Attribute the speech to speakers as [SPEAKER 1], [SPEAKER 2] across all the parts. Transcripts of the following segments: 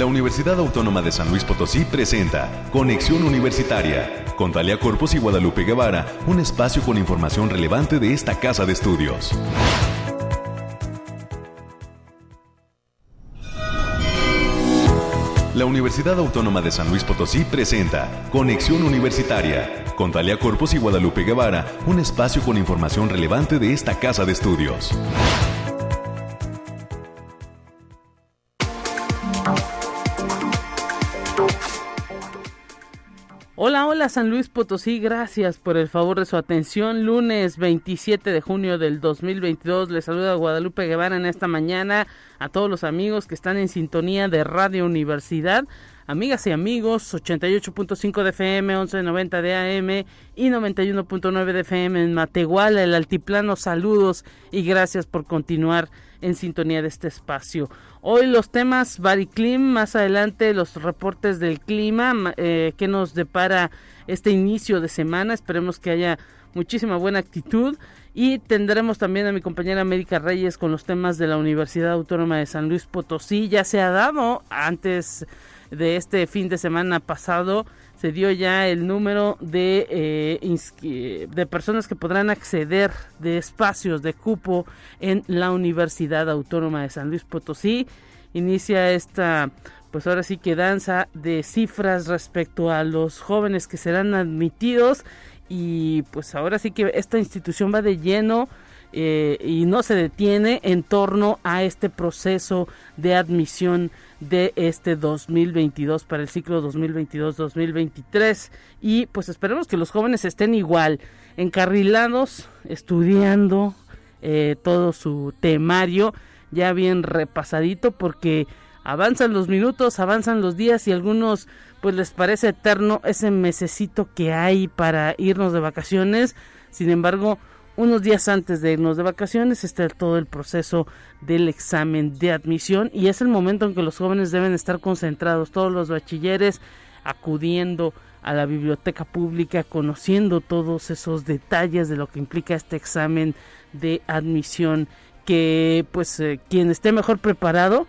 [SPEAKER 1] La Universidad Autónoma de San Luis Potosí presenta Conexión Universitaria con Talia Corpus y Guadalupe Guevara, un espacio con información relevante de esta casa de estudios. La Universidad Autónoma de San Luis Potosí presenta Conexión Universitaria con Talia Corpus y Guadalupe Guevara, un espacio con información relevante de esta casa de estudios.
[SPEAKER 2] Hola, San Luis Potosí, gracias por el favor de su atención. Lunes 27 de junio del 2022, les saluda Guadalupe Guevara en esta mañana a todos los amigos que están en sintonía de Radio Universidad. Amigas y amigos, 88.5 de FM, 11.90 de AM y 91.9 de FM en Matehuala, el altiplano. Saludos y gracias por continuar en sintonía de este espacio. Hoy los temas Bariclim, más adelante los reportes del clima eh, que nos depara este inicio de semana. Esperemos que haya muchísima buena actitud y tendremos también a mi compañera América Reyes con los temas de la Universidad Autónoma de San Luis Potosí. Ya se ha dado antes de este fin de semana pasado se dio ya el número de, eh, de personas que podrán acceder de espacios de cupo en la Universidad Autónoma de San Luis Potosí. Inicia esta, pues ahora sí que danza de cifras respecto a los jóvenes que serán admitidos y pues ahora sí que esta institución va de lleno eh, y no se detiene en torno a este proceso de admisión de este 2022 para el ciclo 2022-2023 y pues esperemos que los jóvenes estén igual encarrilados estudiando eh, todo su temario ya bien repasadito porque avanzan los minutos, avanzan los días y algunos pues les parece eterno ese mesecito que hay para irnos de vacaciones. Sin embargo, unos días antes de irnos de vacaciones está todo el proceso del examen de admisión y es el momento en que los jóvenes deben estar concentrados, todos los bachilleres acudiendo a la biblioteca pública, conociendo todos esos detalles de lo que implica este examen de admisión, que pues eh, quien esté mejor preparado,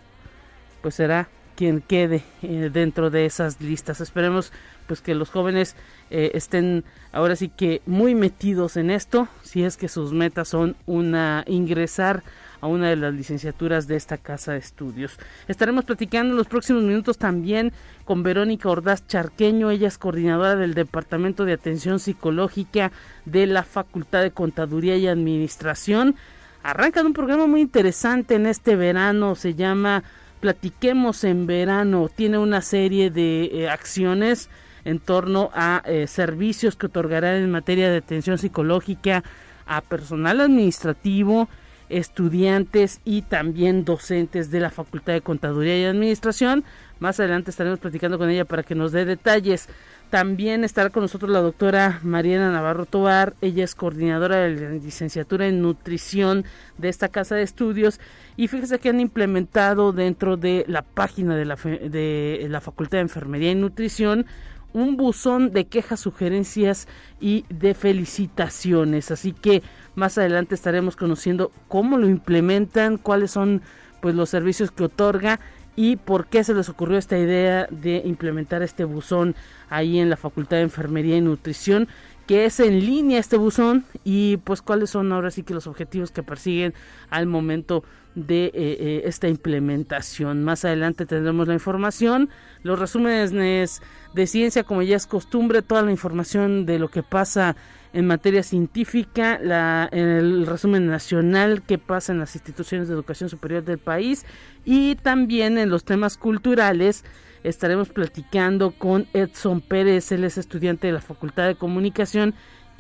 [SPEAKER 2] pues será quien quede eh, dentro de esas listas. Esperemos pues que los jóvenes eh, estén ahora sí que muy metidos en esto, si es que sus metas son una ingresar a una de las licenciaturas de esta casa de estudios. Estaremos platicando en los próximos minutos también con Verónica Ordaz Charqueño, ella es coordinadora del Departamento de Atención Psicológica de la Facultad de Contaduría y Administración. Arrancan un programa muy interesante en este verano, se llama Platiquemos en verano, tiene una serie de eh, acciones en torno a eh, servicios que otorgarán en materia de atención psicológica a personal administrativo, estudiantes y también docentes de la Facultad de Contaduría y Administración. Más adelante estaremos platicando con ella para que nos dé detalles. También estará con nosotros la doctora Mariana Navarro Tobar. Ella es coordinadora de la licenciatura en nutrición de esta casa de estudios. Y fíjese que han implementado dentro de la página de la, de la Facultad de Enfermería y Nutrición un buzón de quejas, sugerencias y de felicitaciones. Así que más adelante estaremos conociendo cómo lo implementan, cuáles son pues los servicios que otorga y por qué se les ocurrió esta idea de implementar este buzón ahí en la Facultad de Enfermería y Nutrición que es en línea este buzón y pues cuáles son ahora sí que los objetivos que persiguen al momento de eh, eh, esta implementación. Más adelante tendremos la información, los resúmenes de ciencia como ya es costumbre, toda la información de lo que pasa en materia científica, el resumen nacional que pasa en las instituciones de educación superior del país y también en los temas culturales estaremos platicando con Edson Pérez, él es estudiante de la Facultad de Comunicación,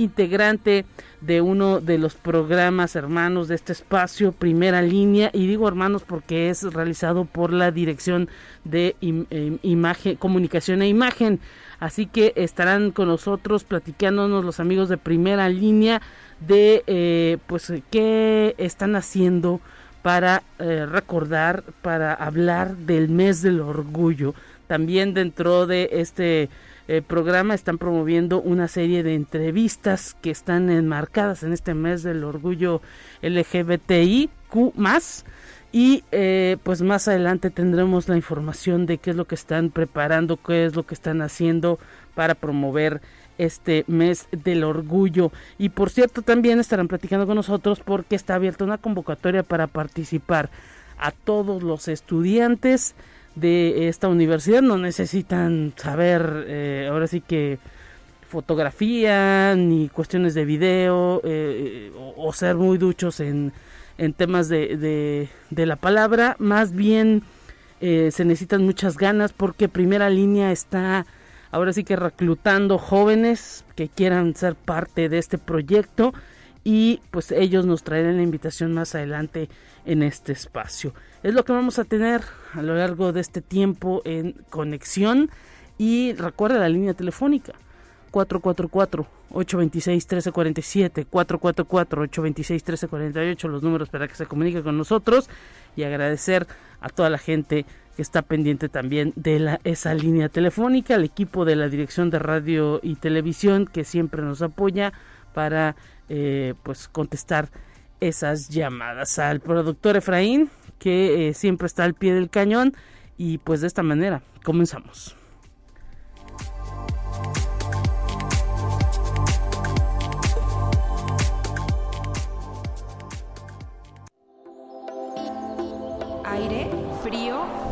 [SPEAKER 2] integrante de uno de los programas hermanos de este espacio, Primera Línea, y digo hermanos porque es realizado por la Dirección de em, Imagen, Comunicación e Imagen. Así que estarán con nosotros platicándonos los amigos de Primera Línea de eh, pues qué están haciendo para eh, recordar, para hablar del mes del orgullo. También dentro de este eh, programa están promoviendo una serie de entrevistas que están enmarcadas en este mes del orgullo LGBTIQ Y eh, pues más adelante tendremos la información de qué es lo que están preparando, qué es lo que están haciendo para promover este mes del orgullo. Y por cierto, también estarán platicando con nosotros porque está abierta una convocatoria para participar a todos los estudiantes de esta universidad. No necesitan saber, eh, ahora sí que fotografía ni cuestiones de video eh, o, ser muy duchos en, en temas de, de, la palabra. Más bien eh, se necesitan muchas ganas porque primera línea está ahora sí que reclutando jóvenes que quieran ser parte de este proyecto y pues ellos nos traerán la invitación más adelante en este espacio. Es lo que vamos a tener a lo largo de este tiempo en conexión y recuerda la línea telefónica 444-826-1347, 444-826-1348, los números para que se comunique con nosotros y agradecer a toda la gente que está pendiente también de esa línea telefónica, al equipo de la Dirección de Radio y Televisión que siempre nos apoya para eh, pues contestar esas llamadas al productor Efraín que eh, siempre está al pie del cañón y pues de esta manera comenzamos.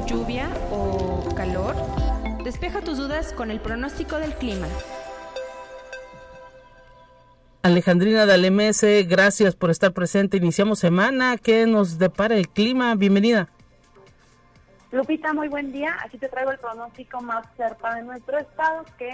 [SPEAKER 3] lluvia o calor? Despeja tus dudas con el pronóstico del clima.
[SPEAKER 2] Alejandrina Dalemese, gracias por estar presente. Iniciamos semana. ¿Qué nos depara el clima? Bienvenida.
[SPEAKER 4] Lupita, muy buen día. Aquí te traigo el pronóstico más cerca de nuestro estado que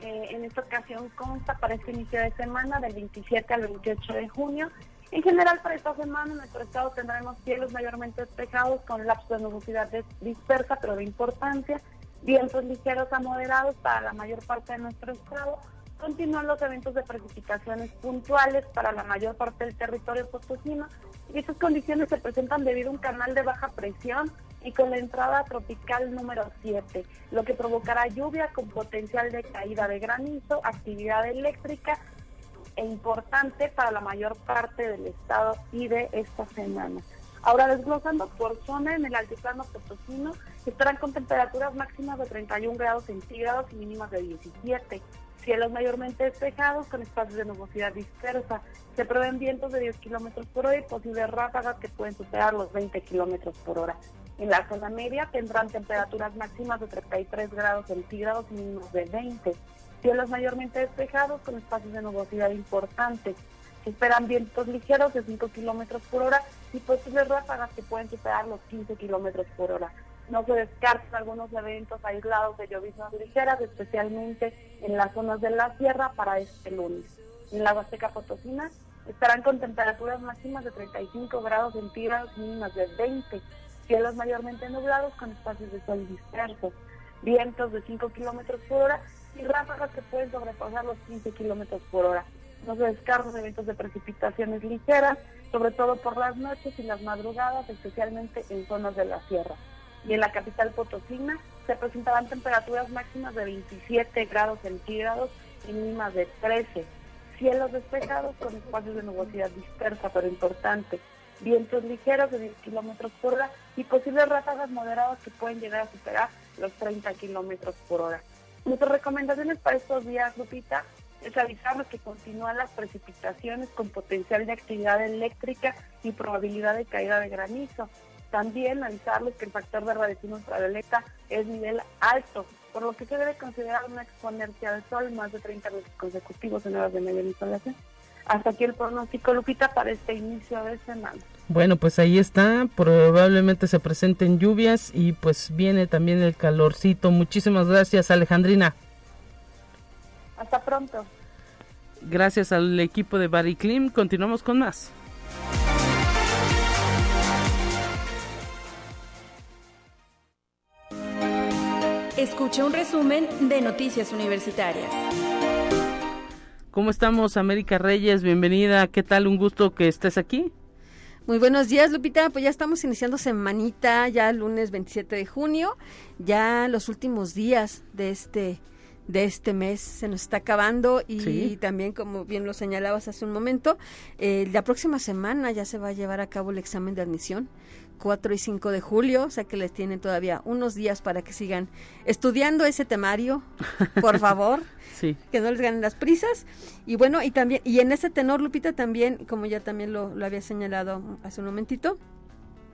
[SPEAKER 4] eh, en esta ocasión consta para este inicio de semana del 27 al 28 de junio en general, para esta semana nuestro estado tendremos cielos mayormente despejados con lapsos de nubosidad dispersa, pero de importancia, vientos ligeros a moderados para la mayor parte de nuestro estado. Continúan los eventos de precipitaciones puntuales para la mayor parte del territorio potosino y estas condiciones se presentan debido a un canal de baja presión y con la entrada tropical número 7, lo que provocará lluvia con potencial de caída de granizo, actividad eléctrica, e importante para la mayor parte del estado y de esta semana. Ahora desglosando por zona en el altiplano potosino, estarán con temperaturas máximas de 31 grados centígrados y mínimas de 17. Cielos mayormente despejados con espacios de nubosidad dispersa. Se prevén vientos de 10 kilómetros por hora y posibles ráfagas que pueden superar los 20 kilómetros por hora. En la zona media tendrán temperaturas máximas de 33 grados centígrados y mínimas de 20. Cielos mayormente despejados con espacios de nubosidad importantes. Se esperan vientos ligeros de 5 kilómetros por hora y posibles ráfagas que pueden superar los 15 kilómetros por hora. No se descartan algunos eventos aislados de lloviznas ligeras, especialmente en las zonas de la sierra para este lunes. En la Huasteca Potosina estarán con temperaturas máximas de 35 grados centígrados mínimas de 20. Cielos mayormente nublados con espacios de sol dispersos. Vientos de 5 kilómetros por hora y ráfagas que pueden sobrepasar los 15 kilómetros por hora. No se descartan eventos de precipitaciones ligeras, sobre todo por las noches y las madrugadas, especialmente en zonas de la sierra. Y en la capital potosina se presentarán temperaturas máximas de 27 grados centígrados y mínimas de 13. Cielos despejados con espacios de nubosidad dispersa, pero importante. Vientos ligeros de 10 kilómetros por hora y posibles ráfagas moderadas que pueden llegar a superar los 30 kilómetros por hora. Nuestras recomendaciones para estos días, Lupita, es avisarles que continúan las precipitaciones con potencial de actividad eléctrica y probabilidad de caída de granizo. También avisarles que el factor de radiación ultravioleta es nivel alto, por lo que se debe considerar no exponerse al sol más de 30 meses consecutivos en horas de media insolación. Hasta aquí el pronóstico, Lupita, para este inicio de semana.
[SPEAKER 2] Bueno, pues ahí está, probablemente se presenten lluvias y pues viene también el calorcito. Muchísimas gracias, Alejandrina.
[SPEAKER 4] Hasta pronto.
[SPEAKER 2] Gracias al equipo de Barry Klim, continuamos con más.
[SPEAKER 3] Escucha un resumen de Noticias Universitarias.
[SPEAKER 2] ¿Cómo estamos, América Reyes? Bienvenida. ¿Qué tal? Un gusto que estés aquí.
[SPEAKER 5] Muy buenos días, Lupita. Pues ya estamos iniciando semanita, ya lunes 27 de junio, ya los últimos días de este de este mes se nos está acabando y también como bien lo señalabas hace un momento eh, la próxima semana ya se va a llevar a cabo el examen de admisión 4 y 5 de julio, o sea que les tienen todavía unos días para que sigan estudiando ese temario, por favor.
[SPEAKER 2] sí.
[SPEAKER 5] Que no les ganen las prisas. Y bueno, y también, y en ese tenor, Lupita, también, como ya también lo, lo había señalado hace un momentito,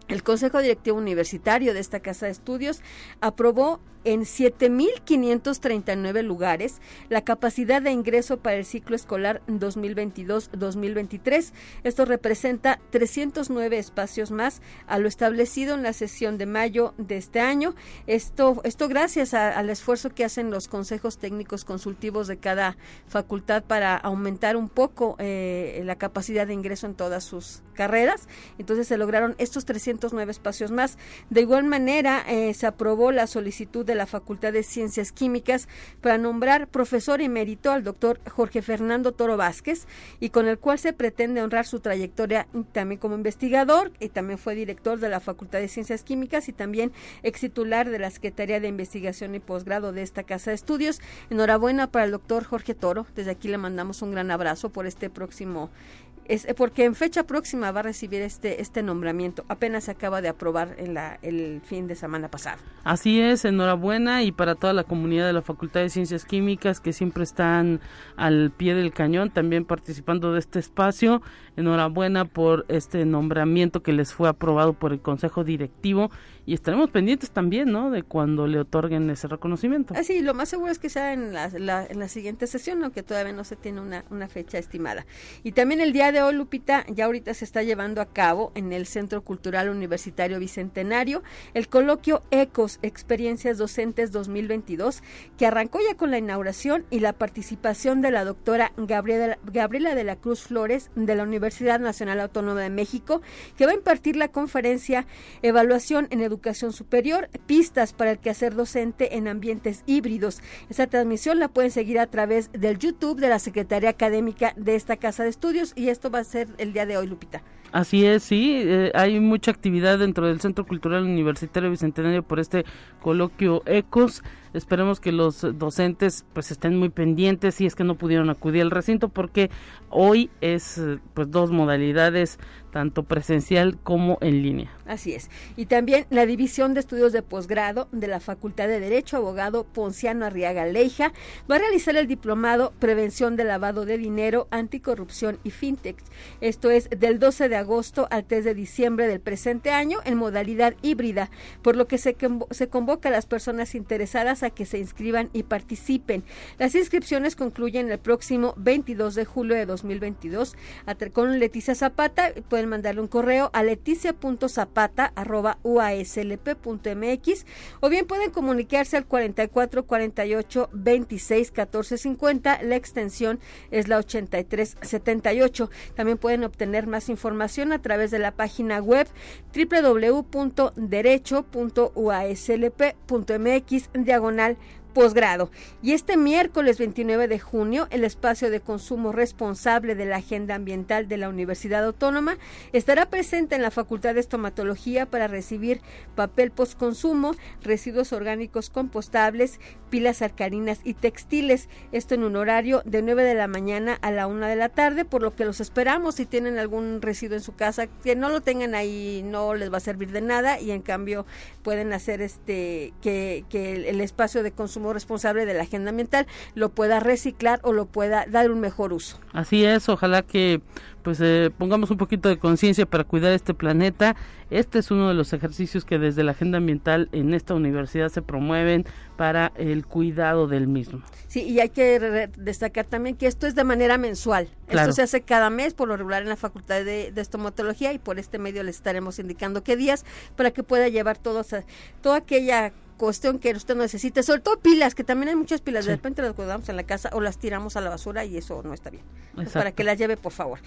[SPEAKER 5] el Consejo Directivo Universitario de esta Casa de Estudios aprobó en 7.539 lugares la capacidad de ingreso para el ciclo escolar 2022-2023. Esto representa 309 espacios más a lo establecido en la sesión de mayo de este año. Esto, esto gracias al esfuerzo que hacen los consejos técnicos consultivos de cada facultad para aumentar un poco eh, la capacidad de ingreso en todas sus carreras. Entonces se lograron estos 309 espacios más. De igual manera, eh, se aprobó la solicitud de la Facultad de Ciencias Químicas para nombrar profesor emérito al doctor Jorge Fernando Toro Vázquez y con el cual se pretende honrar su trayectoria también como investigador y también fue director de la Facultad de Ciencias Químicas y también ex titular de la Secretaría de Investigación y Posgrado de esta Casa de Estudios. Enhorabuena para el doctor Jorge Toro. Desde aquí le mandamos un gran abrazo por este próximo es porque en fecha próxima va a recibir este este nombramiento. Apenas se acaba de aprobar en la, el fin de semana pasado.
[SPEAKER 2] Así es, enhorabuena y para toda la comunidad de la Facultad de Ciencias Químicas que siempre están al pie del cañón, también participando de este espacio. Enhorabuena por este nombramiento que les fue aprobado por el Consejo Directivo y estaremos pendientes también, ¿no? De cuando le otorguen ese reconocimiento.
[SPEAKER 5] Así, lo más seguro es que sea en la, en la siguiente sesión, aunque todavía no se tiene una, una fecha estimada. Y también el día de hoy, Lupita, ya ahorita se está llevando a cabo en el Centro Cultural Universitario Bicentenario el coloquio ECOS, Experiencias Docentes 2022, que arrancó ya con la inauguración y la participación de la doctora Gabriela, Gabriela de la Cruz Flores de la Universidad Nacional Autónoma de México, que va a impartir la conferencia Evaluación en Educación educación superior, pistas para el quehacer docente en ambientes híbridos. Esta transmisión la pueden seguir a través del YouTube de la Secretaría Académica de esta Casa de Estudios y esto va a ser el día de hoy, Lupita.
[SPEAKER 2] Así es, sí, eh, hay mucha actividad dentro del Centro Cultural Universitario Bicentenario por este coloquio ECOS. Esperemos que los docentes pues estén muy pendientes si es que no pudieron acudir al recinto porque hoy es pues dos modalidades tanto presencial como en línea.
[SPEAKER 5] Así es. Y también la División de Estudios de Posgrado de la Facultad de Derecho, abogado Ponciano Arriaga Leija, va a realizar el diplomado Prevención de Lavado de Dinero, Anticorrupción y Fintech. Esto es del 12 de agosto al 3 de diciembre del presente año en modalidad híbrida, por lo que se, se convoca a las personas interesadas que se inscriban y participen. Las inscripciones concluyen el próximo 22 de julio de 2022. Con Leticia Zapata pueden mandarle un correo a leticia.zapata.uaslp.mx o bien pueden comunicarse al 44 48 26 14 50. La extensión es la 83 78. También pueden obtener más información a través de la página web www.derecho.uaslp.mx diagonal hormonal posgrado. Y este miércoles 29 de junio, el espacio de consumo responsable de la Agenda Ambiental de la Universidad Autónoma estará presente en la Facultad de Estomatología para recibir papel postconsumo, residuos orgánicos compostables, pilas alcalinas y textiles. Esto en un horario de 9 de la mañana a la 1 de la tarde, por lo que los esperamos si tienen algún residuo en su casa, que no lo tengan ahí no les va a servir de nada y en cambio pueden hacer este que, que el espacio de consumo responsable de la agenda ambiental lo pueda reciclar o lo pueda dar un mejor uso.
[SPEAKER 2] Así es, ojalá que pues eh, pongamos un poquito de conciencia para cuidar este planeta. Este es uno de los ejercicios que desde la agenda ambiental en esta universidad se promueven para el cuidado del mismo.
[SPEAKER 5] Sí, y hay que destacar también que esto es de manera mensual. Esto se hace cada mes, por lo regular en la Facultad de, Estomatología y por este medio les estaremos indicando qué días para que pueda llevar todos, toda aquella cuestión que usted necesite, sobre todo pilas, que también hay muchas pilas, de repente las guardamos en la casa o las tiramos a la basura y eso no está bien. para que las lleve, por favor.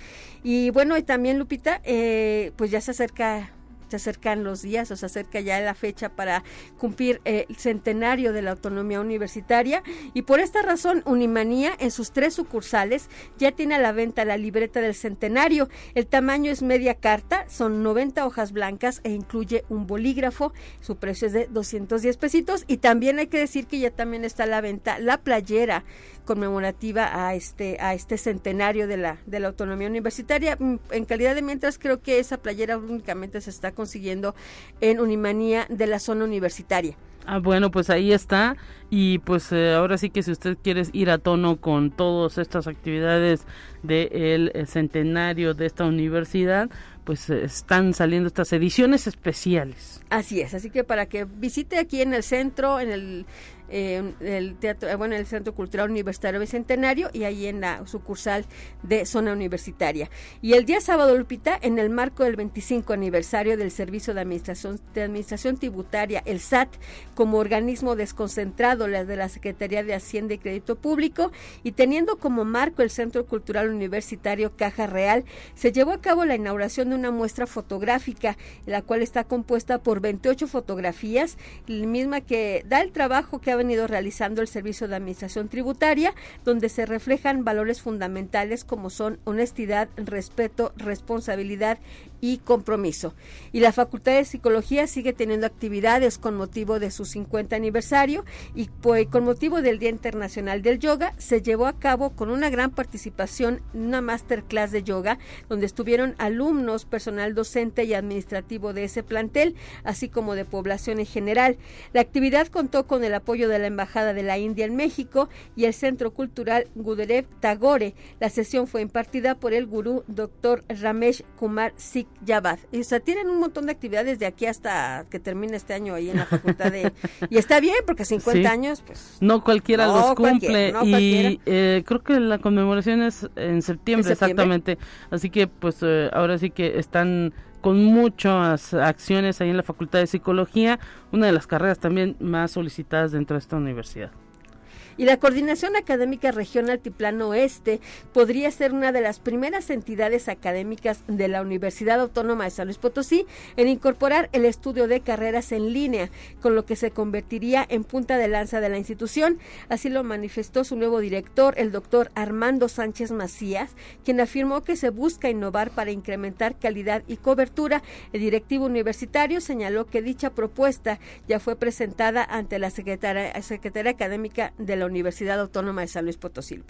[SPEAKER 5] Y bueno, y también Lupita, eh, pues ya se acerca se acercan los días o se acerca ya la fecha para cumplir eh, el centenario de la autonomía universitaria y por esta razón Unimanía en sus tres sucursales ya tiene a la venta la libreta del centenario. El tamaño es media carta, son 90 hojas blancas e incluye un bolígrafo. Su precio es de 210 pesitos y también hay que decir que ya también está a la venta la playera conmemorativa a este a este centenario de la de la autonomía universitaria. Mm, en calidad de mientras creo que esa playera únicamente se está consiguiendo en Unimanía de la zona universitaria.
[SPEAKER 2] Ah, bueno, pues ahí está. Y pues eh, ahora sí que si usted quiere ir a tono con todas estas actividades del eh, centenario de esta universidad, pues eh, están saliendo estas ediciones especiales.
[SPEAKER 5] Así es, así que para que visite aquí en el centro, en el el teatro, eh, bueno, el Centro Cultural Universitario Bicentenario y ahí en la sucursal de zona universitaria. Y el día sábado, Lupita, en el marco del 25 aniversario del Servicio de Administración, de Administración Tributaria, el SAT, como organismo desconcentrado de la Secretaría de Hacienda y Crédito Público, y teniendo como marco el Centro Cultural Universitario Caja Real, se llevó a cabo la inauguración de una muestra fotográfica, la cual está compuesta por 28 fotografías, la misma que da el trabajo que ha venido realizando el Servicio de Administración Tributaria, donde se reflejan valores fundamentales como son honestidad, respeto, responsabilidad y compromiso. Y la Facultad de Psicología sigue teniendo actividades con motivo de su 50 aniversario y pues, con motivo del Día Internacional del Yoga se llevó a cabo con una gran participación una masterclass de yoga donde estuvieron alumnos, personal docente y administrativo de ese plantel, así como de población en general. La actividad contó con el apoyo de la Embajada de la India en México y el Centro Cultural Guderev Tagore. La sesión fue impartida por el gurú Dr. Ramesh Kumar Sikh Yabad. O sea, tienen un montón de actividades de aquí hasta que termine este año ahí en la facultad de... y está bien, porque 50 años, pues...
[SPEAKER 2] No cualquiera los cumple. y eh, creo que la conmemoración es en septiembre, exactamente. Así que, pues, eh, ahora sí que están con muchas acciones ahí en la Facultad de Psicología, una de las carreras también más solicitadas dentro de esta universidad.
[SPEAKER 5] Y la Coordinación Académica Región Altiplano Oeste podría ser una de las primeras entidades académicas de la Universidad Autónoma de San Luis Potosí en incorporar el estudio de carreras en línea, con lo que se convertiría en punta de lanza de la institución. Así lo manifestó su nuevo director, el doctor Armando Sánchez Macías, quien afirmó que se busca innovar para incrementar calidad y cobertura. El directivo universitario señaló que dicha propuesta ya fue presentada ante la Secretaría, Secretaría Académica de la Universidad Autónoma de San Luis Potosí.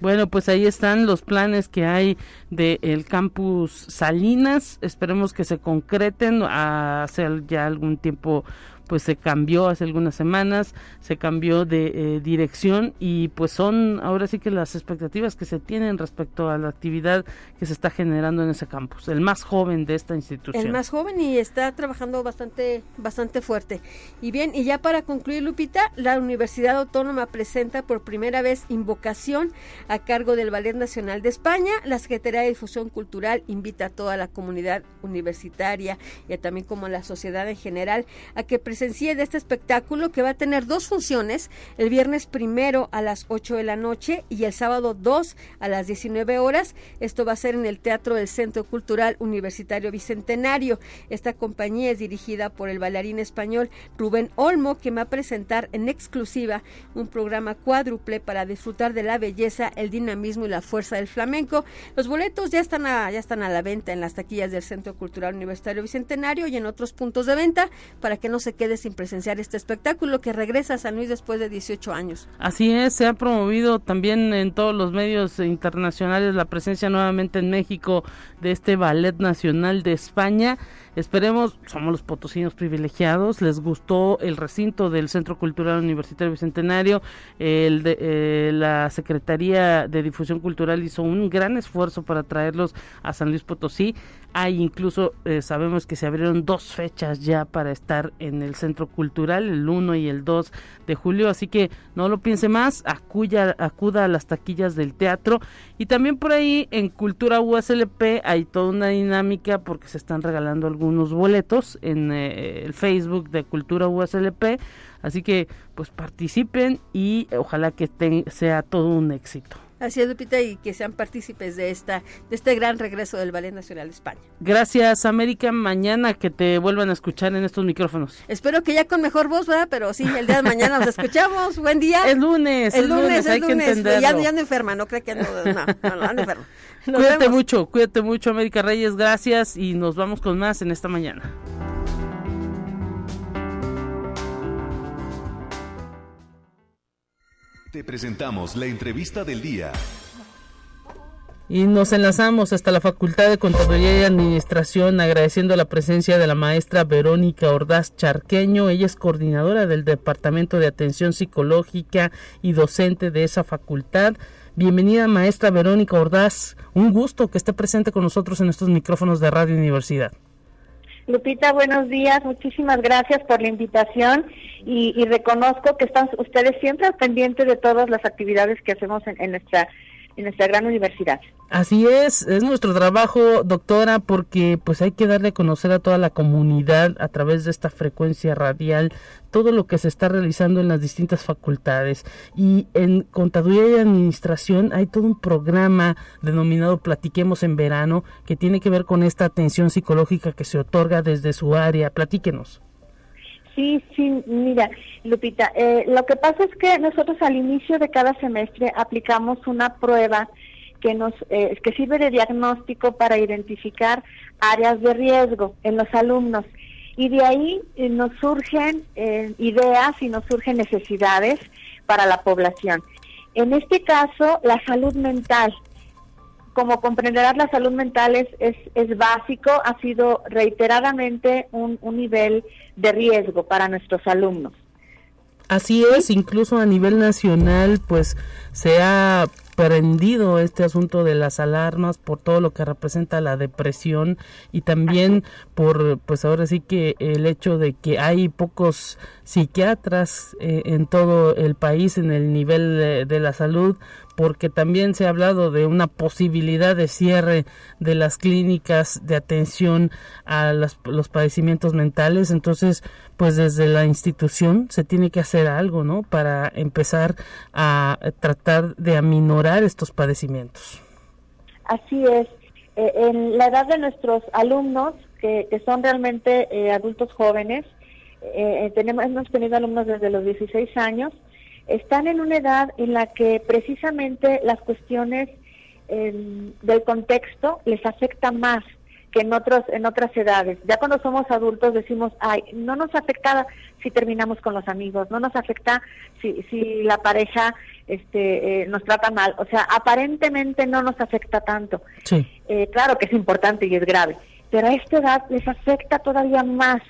[SPEAKER 2] Bueno, pues ahí están los planes que hay del campus Salinas. Esperemos que se concreten hace ya algún tiempo pues se cambió hace algunas semanas, se cambió de eh, dirección y pues son ahora sí que las expectativas que se tienen respecto a la actividad que se está generando en ese campus, el más joven de esta institución.
[SPEAKER 5] El más joven y está trabajando bastante bastante fuerte. Y bien, y ya para concluir Lupita, la Universidad Autónoma presenta por primera vez invocación a cargo del Ballet Nacional de España. La Secretaría de Difusión Cultural invita a toda la comunidad universitaria y también como a la sociedad en general a que presencie de este espectáculo que va a tener dos funciones, el viernes primero a las 8 de la noche y el sábado 2 a las 19 horas. Esto va a ser en el Teatro del Centro Cultural Universitario Bicentenario. Esta compañía es dirigida por el bailarín español Rubén Olmo, que va a presentar en exclusiva un programa cuádruple para disfrutar de la belleza, el dinamismo y la fuerza del flamenco. Los boletos ya están a, ya están a la venta en las taquillas del Centro Cultural Universitario Bicentenario y en otros puntos de venta para que no se quede sin presenciar este espectáculo que regresa a San Luis después de 18 años.
[SPEAKER 2] Así es, se ha promovido también en todos los medios internacionales la presencia nuevamente en México de este Ballet Nacional de España. Esperemos, somos los potosinos privilegiados, les gustó el recinto del Centro Cultural Universitario Bicentenario, el de, eh, la Secretaría de Difusión Cultural hizo un gran esfuerzo para traerlos a San Luis Potosí. Hay incluso, eh, sabemos que se abrieron dos fechas ya para estar en el Centro Cultural, el 1 y el 2 de julio, así que no lo piense más, acuya, acuda a las taquillas del teatro y también por ahí en Cultura USLP hay toda una dinámica porque se están regalando algunos boletos en eh, el Facebook de Cultura USLP, así que pues participen y ojalá que sea todo un éxito.
[SPEAKER 5] Así es, Lupita, y que sean partícipes de esta de este gran regreso del Ballet Nacional de España.
[SPEAKER 2] Gracias, América. Mañana que te vuelvan a escuchar en estos micrófonos.
[SPEAKER 5] Espero que ya con mejor voz, ¿verdad? Pero sí, el día de mañana nos escuchamos. Buen día.
[SPEAKER 2] El lunes, el, lunes, hay que entenderlo.
[SPEAKER 5] Ya, ya, no enferma, no creo que no, no, no, no enferma.
[SPEAKER 2] cuídate mucho, cuídate mucho, América Reyes. Gracias y nos vamos con más en esta mañana.
[SPEAKER 1] Presentamos la entrevista del día.
[SPEAKER 2] Y nos enlazamos hasta la Facultad de Contaduría y Administración agradeciendo la presencia de la maestra Verónica Ordaz Charqueño. Ella es coordinadora del Departamento de Atención Psicológica y docente de esa facultad. Bienvenida maestra Verónica Ordaz. Un gusto que esté presente con nosotros en estos micrófonos de Radio Universidad.
[SPEAKER 6] Lupita, buenos días. Muchísimas gracias por la invitación y, reconozco que están ustedes siempre al pendiente de todas las actividades que hacemos en nuestra en nuestra gran universidad.
[SPEAKER 2] Así es, es nuestro trabajo, doctora, porque pues hay que darle a conocer a toda la comunidad a través de esta frecuencia radial todo lo que se está realizando en las distintas facultades. Y en Contaduría y Administración hay todo un programa denominado Platiquemos en Verano que tiene que ver con esta atención psicológica que se otorga desde su área. Platíquenos.
[SPEAKER 6] Sí, sí, mira, Lupita, eh, lo que pasa es que nosotros al inicio de cada semestre aplicamos una prueba que nos eh, que sirve de diagnóstico para identificar áreas de riesgo en los alumnos y de ahí eh, nos surgen ideas y nos surgen necesidades para la población. En este caso, la salud mental como comprenderás, la salud mental es, es, básico, ha sido reiteradamente un, nivel de riesgo para nuestros alumnos.
[SPEAKER 2] Así es, incluso a nivel nacional, pues se ha prendido este asunto de las alarmas por todo lo que representa la depresión y también por, pues ahora sí que el hecho de que hay pocos psiquiatras eh, en todo el país en el nivel de la salud, porque también se ha hablado de una posibilidad de cierre de las clínicas de atención a los padecimientos mentales. Entonces, pues desde la institución se tiene que hacer algo, ¿no? Para empezar a tratar de aminorar estos padecimientos.
[SPEAKER 6] Así es. Eh, en la edad de nuestros alumnos, que, son realmente eh, adultos jóvenes, eh, tenemos, hemos tenido alumnos desde los 16 años, están en una edad en la que precisamente las cuestiones em, del contexto les afectan más que en otros en otras edades. Ya cuando somos adultos decimos, ay, no nos afecta si terminamos con los amigos, no nos afecta si, si la pareja este, eh, nos trata mal. O sea, aparentemente no nos afecta tanto. Sí. Eh, claro que es importante y es grave, pero a esta edad les afecta todavía más.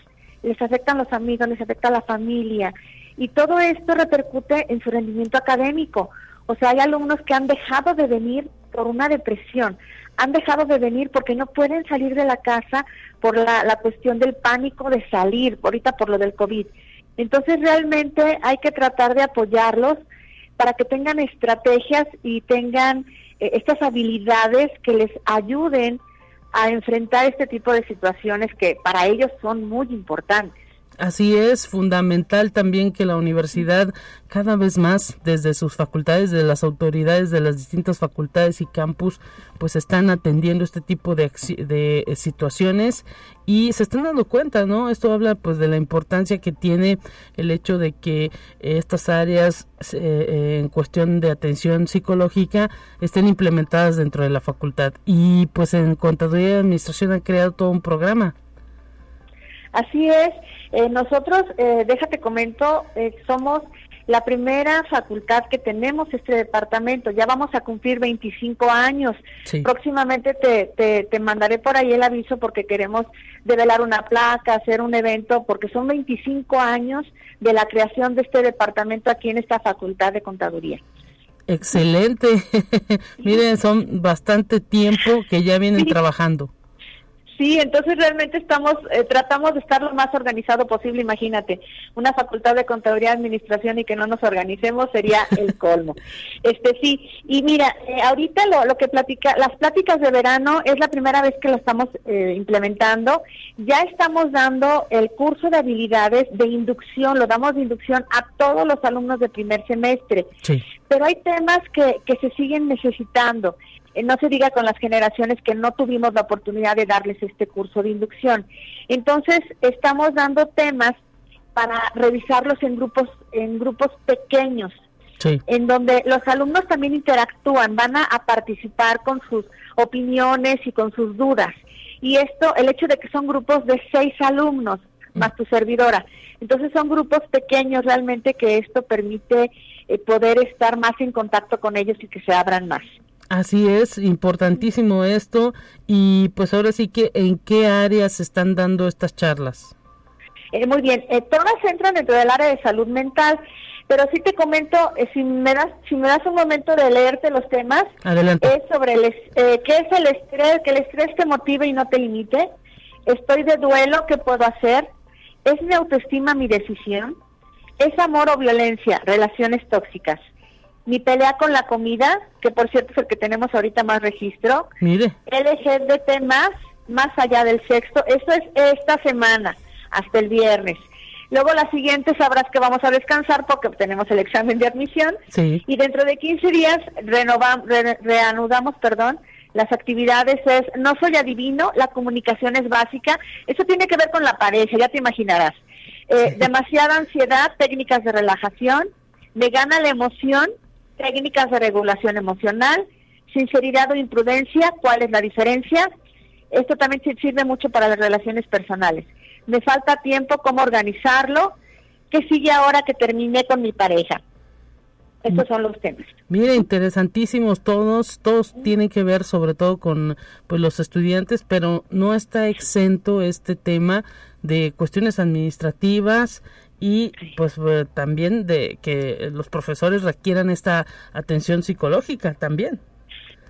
[SPEAKER 6] Les afectan los amigos, les afecta la familia, y todo esto repercute en su rendimiento académico. O sea, hay alumnos que han dejado de venir por una depresión, han dejado de venir porque no pueden salir de la casa por la, la cuestión del pánico de salir, ahorita por lo del COVID. Entonces realmente hay que tratar de apoyarlos para que tengan estrategias y tengan eh, estas habilidades que les ayuden a enfrentar este tipo de situaciones que para ellos son muy importantes.
[SPEAKER 2] Así es, fundamental también que la universidad cada vez más desde sus facultades, de las autoridades de las distintas facultades y campus, pues están atendiendo este tipo de, eh, situaciones y se están dando cuenta, ¿no? Esto habla pues de la importancia que tiene el hecho de que estas áreas eh, en cuestión de atención psicológica estén implementadas dentro de la facultad y pues en Contaduría y Administración han creado todo un programa.
[SPEAKER 6] Así es, eh, nosotros, eh, déjate comento, eh, somos la primera facultad que tenemos este departamento. Ya vamos a cumplir 25 años. Próximamente te, te, mandaré por ahí el aviso porque queremos develar una placa, hacer un evento, porque son 25 años de la creación de este departamento aquí en esta facultad de contaduría.
[SPEAKER 2] Excelente. Miren, son bastante tiempo que ya vienen trabajando.
[SPEAKER 6] Sí, entonces realmente estamos, eh, tratamos de estar lo más organizado posible, imagínate, una facultad de contaduría y administración y que no nos organicemos sería el colmo. este sí, y mira, eh, ahorita lo, lo que platica, las pláticas de verano es la primera vez que lo estamos eh, implementando, ya estamos dando el curso de habilidades de inducción, lo damos de inducción a todos los alumnos de primer semestre, sí. pero hay temas que, que se siguen necesitando. Eh, no se diga con las generaciones que no tuvimos la oportunidad de darles este curso de inducción. Entonces, estamos dando temas para revisarlos en grupos en grupos pequeños, en donde los alumnos también interactúan, van a, participar con sus opiniones y con sus dudas. Y esto, el hecho de que son grupos de seis alumnos, más tu servidora. Entonces son grupos pequeños realmente que esto permite eh, poder estar más en contacto con ellos y que se abran más.
[SPEAKER 2] Así es, importantísimo esto. Y pues ahora sí que, ¿en qué áreas se están dando estas charlas?
[SPEAKER 6] Eh, muy bien, eh, todas entran dentro del área de salud mental, pero sí te comento, eh, si me das si me das un momento de leerte los temas,
[SPEAKER 2] Adelante.
[SPEAKER 6] es sobre el, qué es el estrés, que el estrés te motive y no te limite. Estoy de duelo, ¿qué puedo hacer? ¿Es mi autoestima mi decisión? ¿Es amor o violencia? Relaciones tóxicas mi pelea con la comida, que por cierto es el que tenemos ahorita más registro.
[SPEAKER 2] Mire.
[SPEAKER 6] LGBT más, más allá del sexto. Eso es esta semana, hasta el viernes. Luego la siguiente sabrás que vamos a descansar porque tenemos el examen de admisión.
[SPEAKER 2] Sí.
[SPEAKER 6] Y dentro de 15 días renovamos, reanudamos, perdón, las actividades es no soy adivino, la comunicación es básica. Eso tiene que ver con la pareja, ya te imaginarás. Eh, demasiada ansiedad, técnicas de relajación, me gana la emoción, técnicas de regulación emocional, sinceridad o imprudencia, ¿cuál es la diferencia? Esto también sirve mucho para las relaciones personales. Me falta tiempo, ¿cómo organizarlo? ¿Qué sigue ahora que terminé con mi pareja? Estos son los temas.
[SPEAKER 2] Mire, interesantísimos todos, todos tienen que ver sobre todo con pues los estudiantes, pero no está exento este tema de cuestiones administrativas y pues eh, también de que los profesores requieran esta atención psicológica también.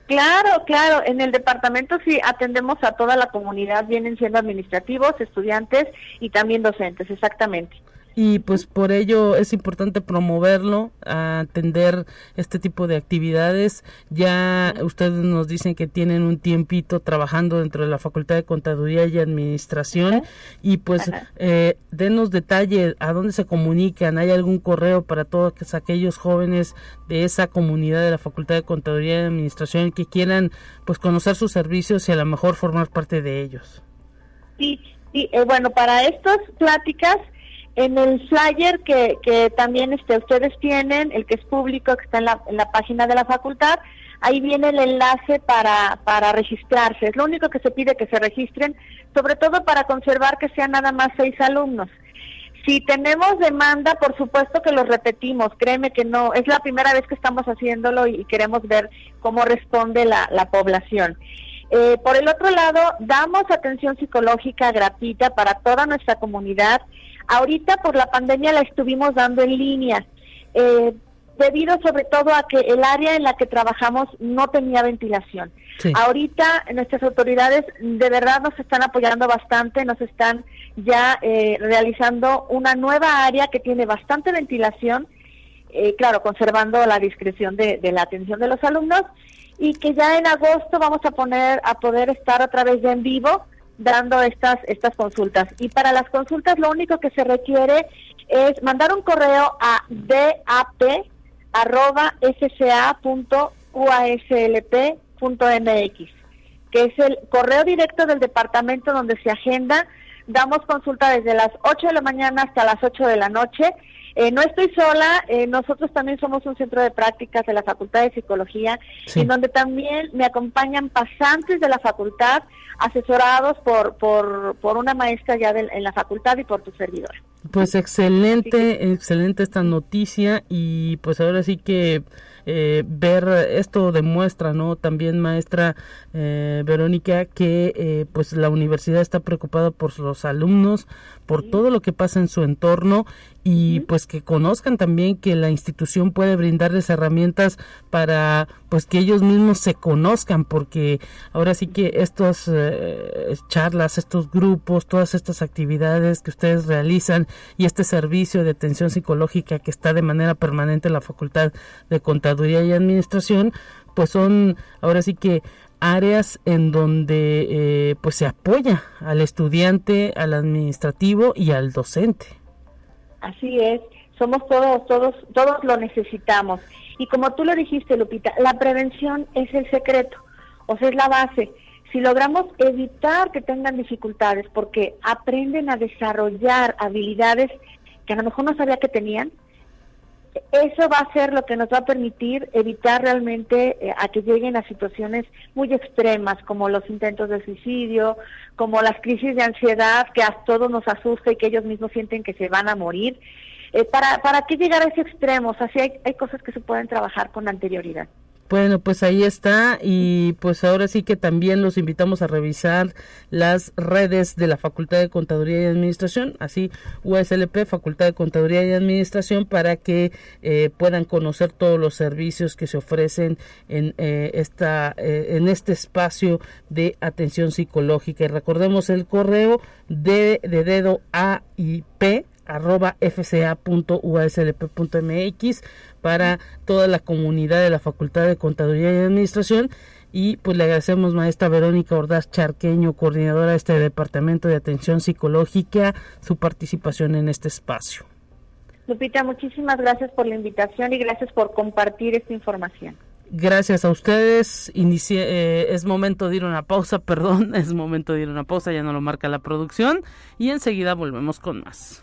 [SPEAKER 6] Claro, claro, en el departamento sí atendemos a toda la comunidad, vienen siendo administrativos, estudiantes y también docentes, exactamente
[SPEAKER 2] y pues por ello es importante promoverlo, atender este tipo de actividades. Ya ustedes nos dicen que tienen un tiempito trabajando dentro de la Facultad de Contaduría y Administración y pues eh, denos detalle a dónde se comunican, hay algún correo para todos aquellos jóvenes de esa comunidad de la Facultad de Contaduría y Administración que quieran pues conocer sus servicios y a lo mejor formar parte de ellos.
[SPEAKER 6] Sí, sí eh, bueno, para estas pláticas en el flyer que, que también este, ustedes tienen, el que es público, que está en la, página de la facultad, ahí viene el enlace para, para registrarse. Es lo único que se pide que se registren, sobre todo para conservar que sean nada más seis alumnos. Si tenemos demanda, por supuesto que lo repetimos, créeme que no, es la primera vez que estamos haciéndolo y queremos ver cómo responde la, la población. Eh, por el otro lado, damos atención psicológica gratuita para toda nuestra comunidad Ahorita por la pandemia la estuvimos dando en línea, eh, debido sobre todo a que el área en la que trabajamos no tenía ventilación. Ahorita nuestras autoridades de verdad nos están apoyando bastante, nos están ya eh, realizando una nueva área que tiene bastante ventilación, eh, claro, conservando la discreción de, de la atención de los alumnos y que ya en agosto vamos a poner a poder estar a través de en vivo dando estas, estas consultas. Y para las consultas lo único que se requiere es mandar un correo a dap.sca.uaslp.mx, que es el correo directo del departamento donde se agenda. Damos consulta desde las 8 de la mañana hasta las 8 de la noche. Eh, no estoy sola, eh, nosotros también somos un centro de prácticas de la Facultad de Psicología, en donde también me acompañan pasantes de la facultad asesorados por, por, por una maestra ya en la facultad y por tu servidor.
[SPEAKER 2] Pues excelente, excelente esta noticia y pues ahora sí que eh, ver esto demuestra, ¿no? También maestra eh, Verónica que eh, pues la universidad está preocupada por los alumnos, por todo lo que pasa en su entorno y pues que conozcan también que la institución puede brindarles herramientas para pues que ellos mismos se conozcan porque ahora sí que estos eh, charlas, estos grupos, todas estas actividades que ustedes realizan y este servicio de atención psicológica que está de manera permanente en la Facultad de Contaduría y Administración, pues son ahora sí que áreas en donde eh, pues se apoya al estudiante, al administrativo y al docente.
[SPEAKER 6] Así es, somos todos, todos, todos lo necesitamos. Y como tú lo dijiste, Lupita, la prevención es el secreto, o sea, es la base. Si logramos evitar que tengan dificultades porque aprenden a desarrollar habilidades que a lo mejor no sabía que tenían, eso va a ser lo que nos va a permitir evitar realmente eh, a que lleguen a situaciones muy extremas como los intentos de suicidio, como las crisis de ansiedad que a todos nos asusta y que ellos mismos sienten que se van a morir. Eh, para, ¿Para qué llegar a ese extremo? O sea, hay, hay cosas que se pueden trabajar con anterioridad.
[SPEAKER 2] Bueno, pues ahí está y pues ahora sí que también los invitamos a revisar las redes de la Facultad de Contaduría y Administración, así USLP, Facultad de Contaduría y Administración, para que eh, puedan conocer todos los servicios que se ofrecen en eh, esta eh, en este espacio de atención psicológica. Y recordemos el correo de, de dedo A y P arroba fca.uslp.mx para toda la comunidad de la Facultad de Contaduría y Administración y pues le agradecemos maestra Verónica Ordaz Charqueño, coordinadora de este Departamento de Atención Psicológica, su participación en este espacio.
[SPEAKER 7] Lupita, muchísimas gracias por la invitación y gracias por compartir esta información.
[SPEAKER 2] Gracias a ustedes. Eh, es momento de ir a una pausa, perdón, es momento de ir a una pausa, ya no lo marca la producción y enseguida volvemos con más.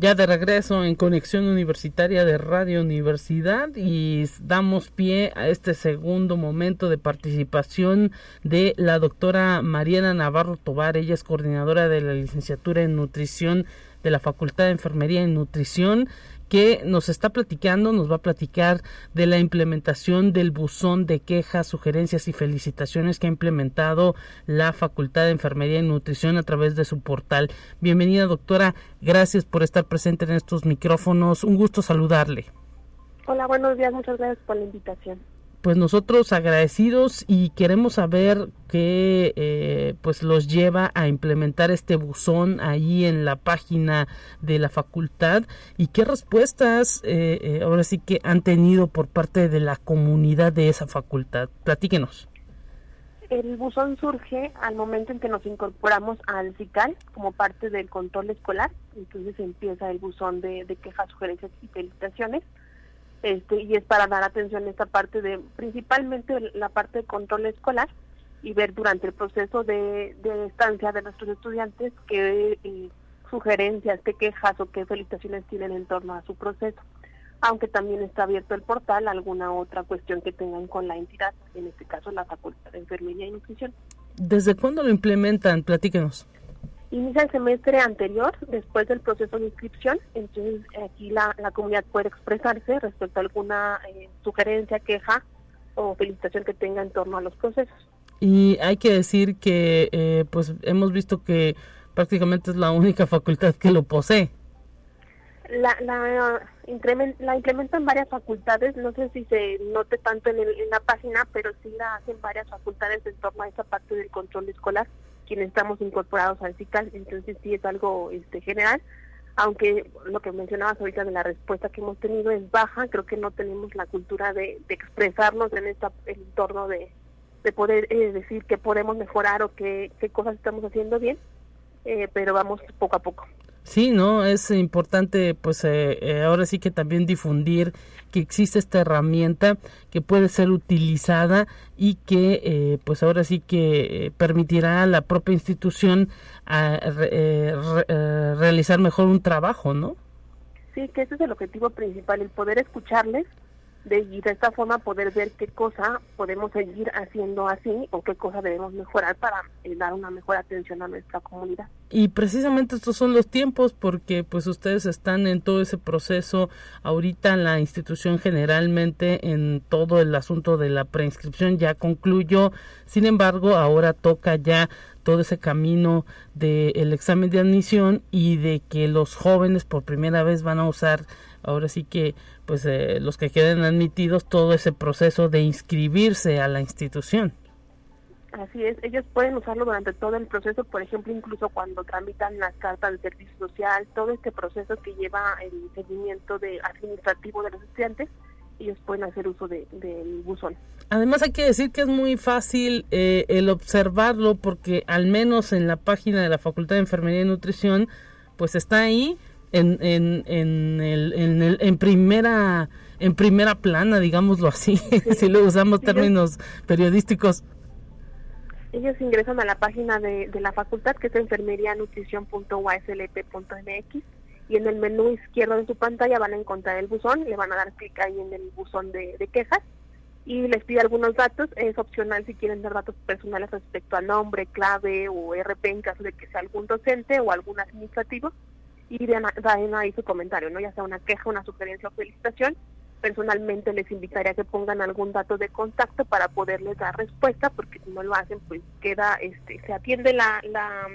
[SPEAKER 2] Ya de regreso en Conexión Universitaria de Radio Universidad y damos pie a este segundo momento de participación de la doctora Mariana Navarro Tobar. Ella es coordinadora de la licenciatura en nutrición de la Facultad de Enfermería y Nutrición que nos está platicando, nos va a platicar de la implementación del buzón de quejas, sugerencias y felicitaciones que ha implementado la Facultad de Enfermería y Nutrición a través de su portal. Bienvenida, doctora. Gracias por estar presente en estos micrófonos. Un gusto saludarle.
[SPEAKER 7] Hola, buenos días. Muchas gracias por la invitación
[SPEAKER 2] pues nosotros agradecidos y queremos saber qué eh, pues los lleva a implementar este buzón ahí en la página de la facultad y qué respuestas eh, eh, ahora sí que han tenido por parte de la comunidad de esa facultad. Platíquenos.
[SPEAKER 7] El buzón surge al momento en que nos incorporamos al CICAL como parte del control escolar, entonces empieza el buzón de, de quejas, sugerencias y felicitaciones este, y es para dar atención a esta parte de, principalmente la parte de control escolar y ver durante el proceso de, estancia de nuestros estudiantes qué eh, sugerencias, qué quejas o qué felicitaciones tienen en torno a su proceso. Aunque también está abierto el portal alguna otra cuestión que tengan con la entidad, en este caso la Facultad de Enfermería y Nutrición.
[SPEAKER 2] ¿Desde cuándo lo implementan? Platíquenos.
[SPEAKER 7] Inicia el semestre anterior, después del proceso de inscripción, entonces aquí la, comunidad puede expresarse respecto a alguna eh, sugerencia, queja o felicitación que tenga en torno a los procesos.
[SPEAKER 2] Y hay que decir que eh, pues hemos visto que prácticamente es la única facultad que lo posee.
[SPEAKER 7] La, la, la implementan varias facultades, no sé si se note tanto en, en la página, pero sí la hacen varias facultades en torno a esa parte del control escolar quienes estamos incorporados al CICAL, entonces sí es algo este, general, aunque lo que mencionabas ahorita de la respuesta que hemos tenido es baja, creo que no tenemos la cultura de, expresarnos en este entorno de, de poder eh, decir que podemos mejorar o qué cosas estamos haciendo bien, eh, pero vamos poco a poco.
[SPEAKER 2] Sí, no, es importante, pues eh, eh, ahora sí que también difundir que existe esta herramienta que puede ser utilizada y que, eh, pues ahora sí que permitirá a la propia institución a, realizar mejor un trabajo, ¿no?
[SPEAKER 7] Sí, que ese es el objetivo principal, el poder escucharles de, y de esta forma poder ver qué cosa podemos seguir haciendo así o qué cosa debemos mejorar para eh, dar una mejor atención a nuestra comunidad.
[SPEAKER 2] Y precisamente estos son los tiempos porque pues ustedes están en todo ese proceso ahorita la institución generalmente en todo el asunto de la preinscripción ya concluyó, sin embargo ahora toca ya todo ese camino del examen de admisión y de que los jóvenes por primera vez van a usar ahora sí que pues eh, los que queden admitidos todo ese proceso de inscribirse a la institución.
[SPEAKER 7] Así es, ellos pueden usarlo durante todo el proceso, por ejemplo, incluso cuando tramitan las cartas de servicio social, todo este proceso que lleva el seguimiento de administrativo de los estudiantes, ellos pueden hacer uso del de, buzón.
[SPEAKER 2] Además hay que decir que es muy fácil eh, el observarlo porque al menos en la página de la Facultad de Enfermería y Nutrición, pues está ahí en, en, en, el, en, el, en primera en primera plana, digámoslo así, si lo usamos términos periodísticos.
[SPEAKER 7] Ellos ingresan a la página de, de la facultad que es enfermerianutrición.uslp.mx y en el menú izquierdo de su pantalla van a encontrar el buzón, le van a dar clic ahí en el buzón de, quejas y les pide algunos datos, es opcional si quieren dar datos personales respecto a nombre, clave o RP en caso de que sea algún docente o algún administrativo y den, ahí su comentario, no ya sea una queja, una sugerencia o felicitación. Personalmente les invitaría a que pongan algún dato de contacto para poderles dar respuesta, porque si no lo hacen, pues queda, este, se atiende la, la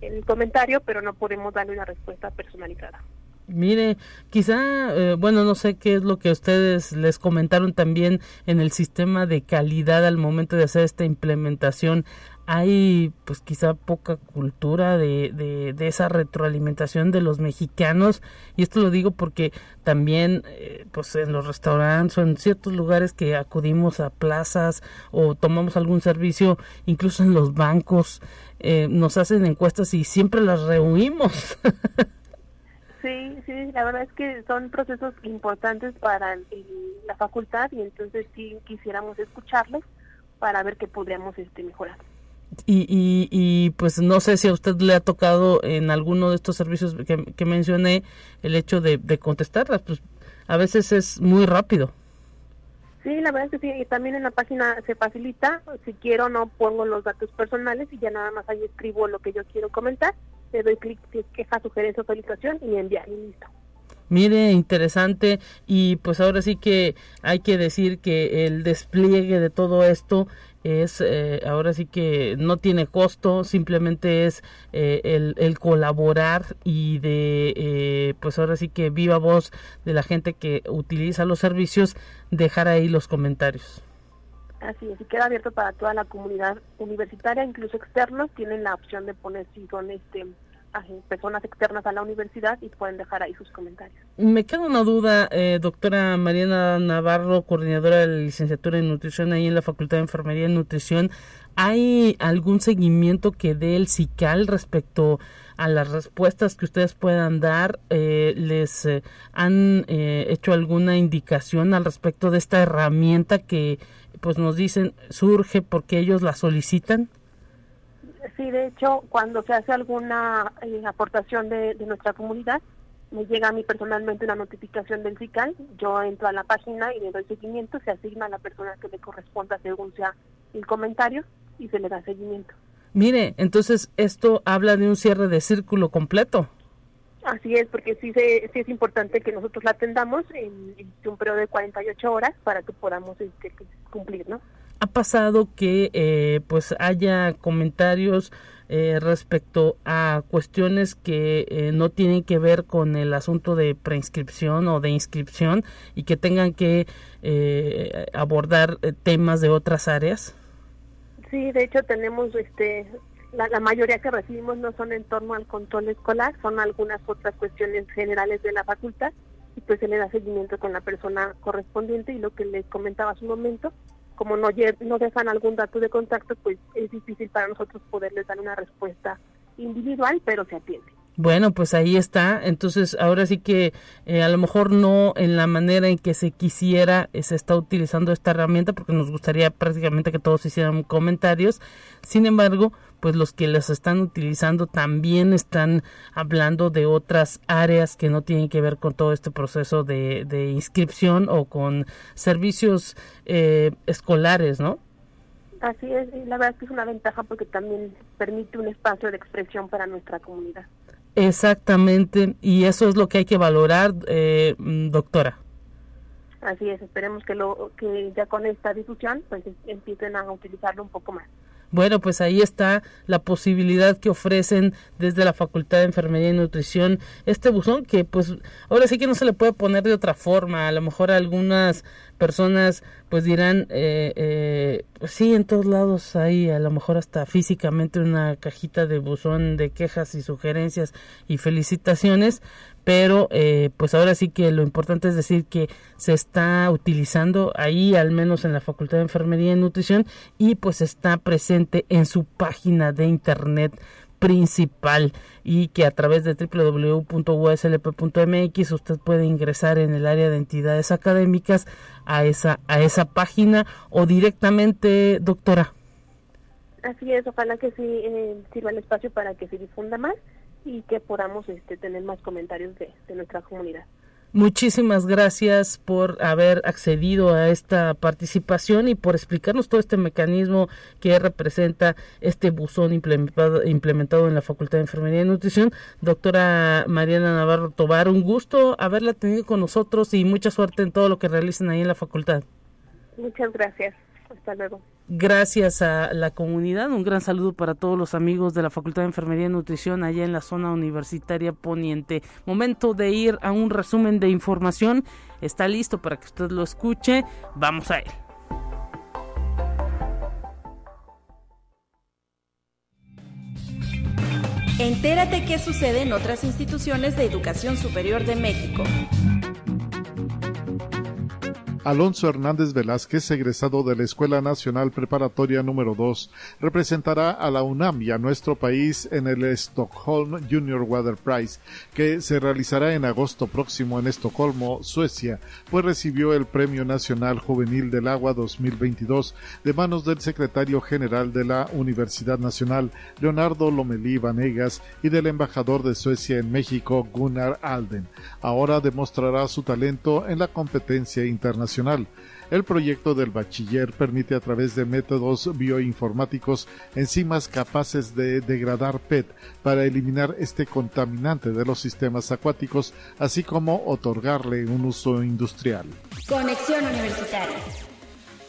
[SPEAKER 7] el comentario, pero no podemos darle una respuesta personalizada.
[SPEAKER 2] Mire, quizá, eh, bueno, no sé qué es lo que ustedes les comentaron también en el sistema de calidad al momento de hacer esta implementación. Hay, pues quizá poca cultura de, de, esa retroalimentación de los mexicanos y esto lo digo porque también, eh, pues en los restaurantes o en ciertos lugares que acudimos a plazas o tomamos algún servicio, incluso en los bancos, eh, nos hacen encuestas y siempre las reunimos.
[SPEAKER 7] sí, sí, la verdad es que son procesos importantes para la facultad y entonces sí quisiéramos escucharles para ver qué podríamos este, mejorar.
[SPEAKER 2] Y, y, y, pues no sé si a usted le ha tocado en alguno de estos servicios que, que mencioné el hecho de, de contestarlas, pues a veces es muy rápido.
[SPEAKER 7] Sí, la verdad es que sí, y también en la página se facilita, si quiero no pongo los datos personales y ya nada más ahí escribo lo que yo quiero comentar, le doy clic si es queja, sugerencia o felicitación y enviar y listo.
[SPEAKER 2] Mire, interesante y pues ahora sí que hay que decir que el despliegue de todo esto es eh, ahora sí que no tiene costo, simplemente es eh, el, el, colaborar y de eh, pues ahora sí que viva voz de la gente que utiliza los servicios, dejar ahí los comentarios.
[SPEAKER 7] Así es, y queda abierto para toda la comunidad universitaria, incluso externos tienen la opción de poner si son este personas externas a la universidad y pueden dejar ahí sus comentarios.
[SPEAKER 2] Me queda una duda, eh, doctora Mariana Navarro, coordinadora de la licenciatura en nutrición ahí en la Facultad de Enfermería y Nutrición. ¿Hay algún seguimiento que dé el CICAL respecto a las respuestas que ustedes puedan dar? Eh, ¿Les eh, han eh, hecho alguna indicación al respecto de esta herramienta que pues nos dicen surge porque ellos la solicitan?
[SPEAKER 7] Sí, de hecho, cuando se hace alguna eh, aportación de, nuestra comunidad, me llega a mí personalmente una notificación del CICAL, yo entro a la página y le doy seguimiento, se asigna a la persona que le corresponda según sea el comentario y se le da seguimiento.
[SPEAKER 2] Mire, entonces esto habla de un cierre de círculo completo.
[SPEAKER 7] Así es, porque sí, se, sí es importante que nosotros la atendamos en, en, un periodo de 48 horas para que podamos este, cumplir, ¿no?
[SPEAKER 2] Ha pasado que eh, pues haya comentarios eh, respecto a cuestiones que eh, no tienen que ver con el asunto de preinscripción o de inscripción y que tengan que abordar temas de otras áreas?
[SPEAKER 7] Sí, de hecho tenemos este la, la, mayoría que recibimos no son en torno al control escolar, son algunas otras cuestiones generales de la facultad y pues se le da seguimiento con la persona correspondiente y lo que les comentaba hace un momento, como no, no dejan algún dato de contacto, pues es difícil para nosotros poderles dar una respuesta individual, pero se atiende.
[SPEAKER 2] Bueno, pues ahí está. Entonces, ahora sí que eh, a lo mejor no en la manera en que se quisiera eh, se está utilizando esta herramienta, porque nos gustaría prácticamente que todos hicieran comentarios. Sin embargo, pues los que las están utilizando también están hablando de otras áreas que no tienen que ver con todo este proceso de, de inscripción o con servicios eh, escolares, ¿no?
[SPEAKER 7] Así es, y la verdad es que es una ventaja porque también permite un espacio de expresión para nuestra comunidad.
[SPEAKER 2] Exactamente, y eso es lo que hay que valorar, eh, mm, doctora.
[SPEAKER 7] Así es, esperemos que, lo, que ya con esta difusión pues empiecen a utilizarlo un poco más.
[SPEAKER 2] Bueno, pues ahí está la posibilidad que ofrecen desde la Facultad de Enfermería y Nutrición este buzón que pues ahora sí que no se le puede poner de otra forma. A lo mejor algunas personas pues dirán, eh, eh, pues sí, en todos lados hay a lo mejor hasta físicamente una cajita de buzón de quejas y sugerencias y felicitaciones, pero eh, pues ahora sí que lo importante es decir que se está utilizando ahí al menos en la Facultad de Enfermería y Nutrición y pues está presente en su página de internet principal y que a través de www.uslp.mx usted puede ingresar en el área de entidades académicas a esa a esa página o directamente doctora
[SPEAKER 6] Así es, ojalá que sí eh, sirva el espacio para que se difunda más y que podamos este, tener más comentarios de, nuestra comunidad.
[SPEAKER 2] Muchísimas gracias por haber accedido a esta participación y por explicarnos todo este mecanismo que representa este buzón implementado, implementado en la Facultad de Enfermería y Nutrición. Doctora Mariana Navarro Tobar, un gusto haberla tenido con nosotros y mucha suerte en todo lo que realicen ahí en la facultad.
[SPEAKER 6] Muchas gracias. Hasta luego
[SPEAKER 2] gracias a la comunidad. Un gran saludo para todos los amigos de la Facultad de Enfermería y Nutrición allá en la zona universitaria poniente. Momento de ir a un resumen de información. Está listo para que usted lo escuche. Vamos a él.
[SPEAKER 3] Entérate qué sucede en otras instituciones de educación superior de México.
[SPEAKER 8] Alonso Hernández Velázquez, egresado de la Escuela Nacional Preparatoria número 2, representará a la UNAM y a nuestro país en el Stockholm Junior Water Prize, que se realizará en agosto próximo en Estocolmo, Suecia, pues recibió el Premio Nacional Juvenil del Agua 2022 de manos del secretario general de la Universidad Nacional, Leonardo Lomelí Vanegas, y del embajador de Suecia en México, Gunnar Alden. Ahora demostrará su talento en la competencia internacional el proyecto del bachiller permite a través de métodos bioinformáticos enzimas capaces de degradar PET para eliminar este contaminante de los sistemas acuáticos, así como otorgarle un uso industrial.
[SPEAKER 3] Conexión Universitaria.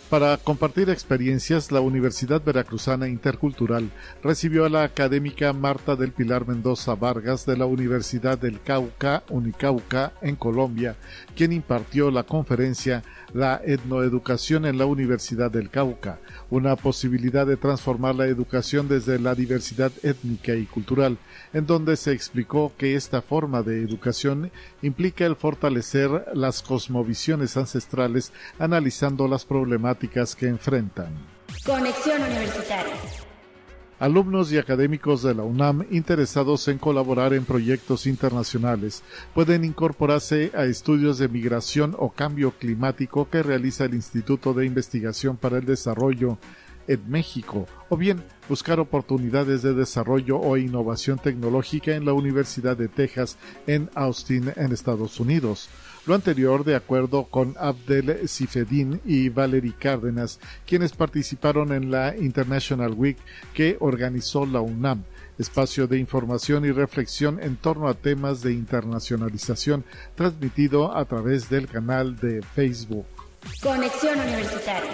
[SPEAKER 8] Para compartir experiencias, la Universidad Veracruzana Intercultural recibió a la académica Marta del Pilar Mendoza Vargas de la Universidad del Cauca, Unicauca, en Colombia, quien impartió la conferencia La etnoeducación en la Universidad del Cauca, una posibilidad de transformar la educación desde la diversidad étnica y cultural, en donde se explicó que esta forma de educación implica el fortalecer las cosmovisiones ancestrales analizando las problemáticas que enfrentan.
[SPEAKER 3] Conexión Universitaria.
[SPEAKER 8] Alumnos y académicos de la UNAM interesados en colaborar en proyectos internacionales pueden incorporarse a estudios de migración o cambio climático que realiza el Instituto de Investigación para el Desarrollo en México, o bien buscar oportunidades de desarrollo o innovación tecnológica en la Universidad de Texas en Austin, en Estados Unidos. Lo anterior de acuerdo con Abdel Sifedin y Valerie Cárdenas, quienes participaron en la International Week que organizó la UNAM, espacio de información y reflexión en torno a temas de internacionalización, transmitido a través del canal de Facebook.
[SPEAKER 3] Conexión Universitaria.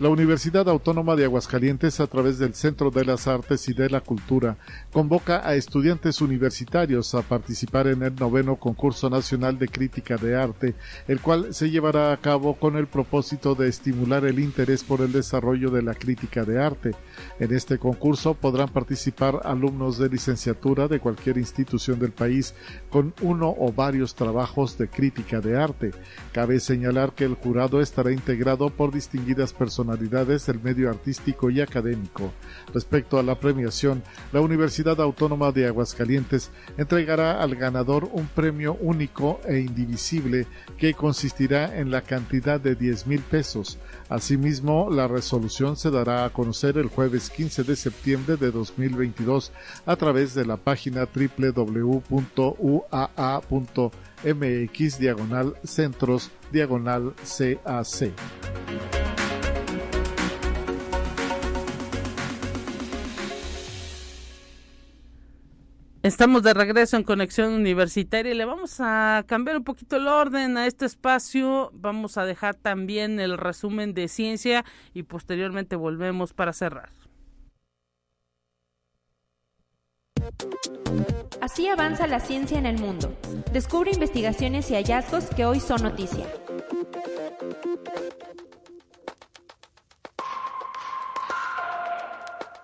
[SPEAKER 8] La Universidad Autónoma de Aguascalientes, a través del Centro de las Artes y de la Cultura, convoca a estudiantes universitarios a participar en el noveno concurso nacional de crítica de arte, el cual se llevará a cabo con el propósito de estimular el interés por el desarrollo de la crítica de arte. En este concurso podrán participar alumnos de licenciatura de cualquier institución del país con uno o varios trabajos de crítica de arte. Cabe señalar que el jurado estará integrado por distinguidas personas personalidades del medio artístico y académico. Respecto a la premiación, la Universidad Autónoma de Aguascalientes entregará al ganador un premio único e indivisible que consistirá en la cantidad de 10 mil pesos. Asimismo, la resolución se dará a conocer el jueves 15 de septiembre de 2022 a través de la página www.uaa.mx diagonal centros diagonal CAC.
[SPEAKER 2] Estamos de regreso en Conexión Universitaria y le vamos a cambiar un poquito el orden a este espacio. Vamos a dejar también el resumen de ciencia y posteriormente volvemos para cerrar.
[SPEAKER 3] Así avanza la ciencia en el mundo. Descubre investigaciones y hallazgos que hoy son noticia.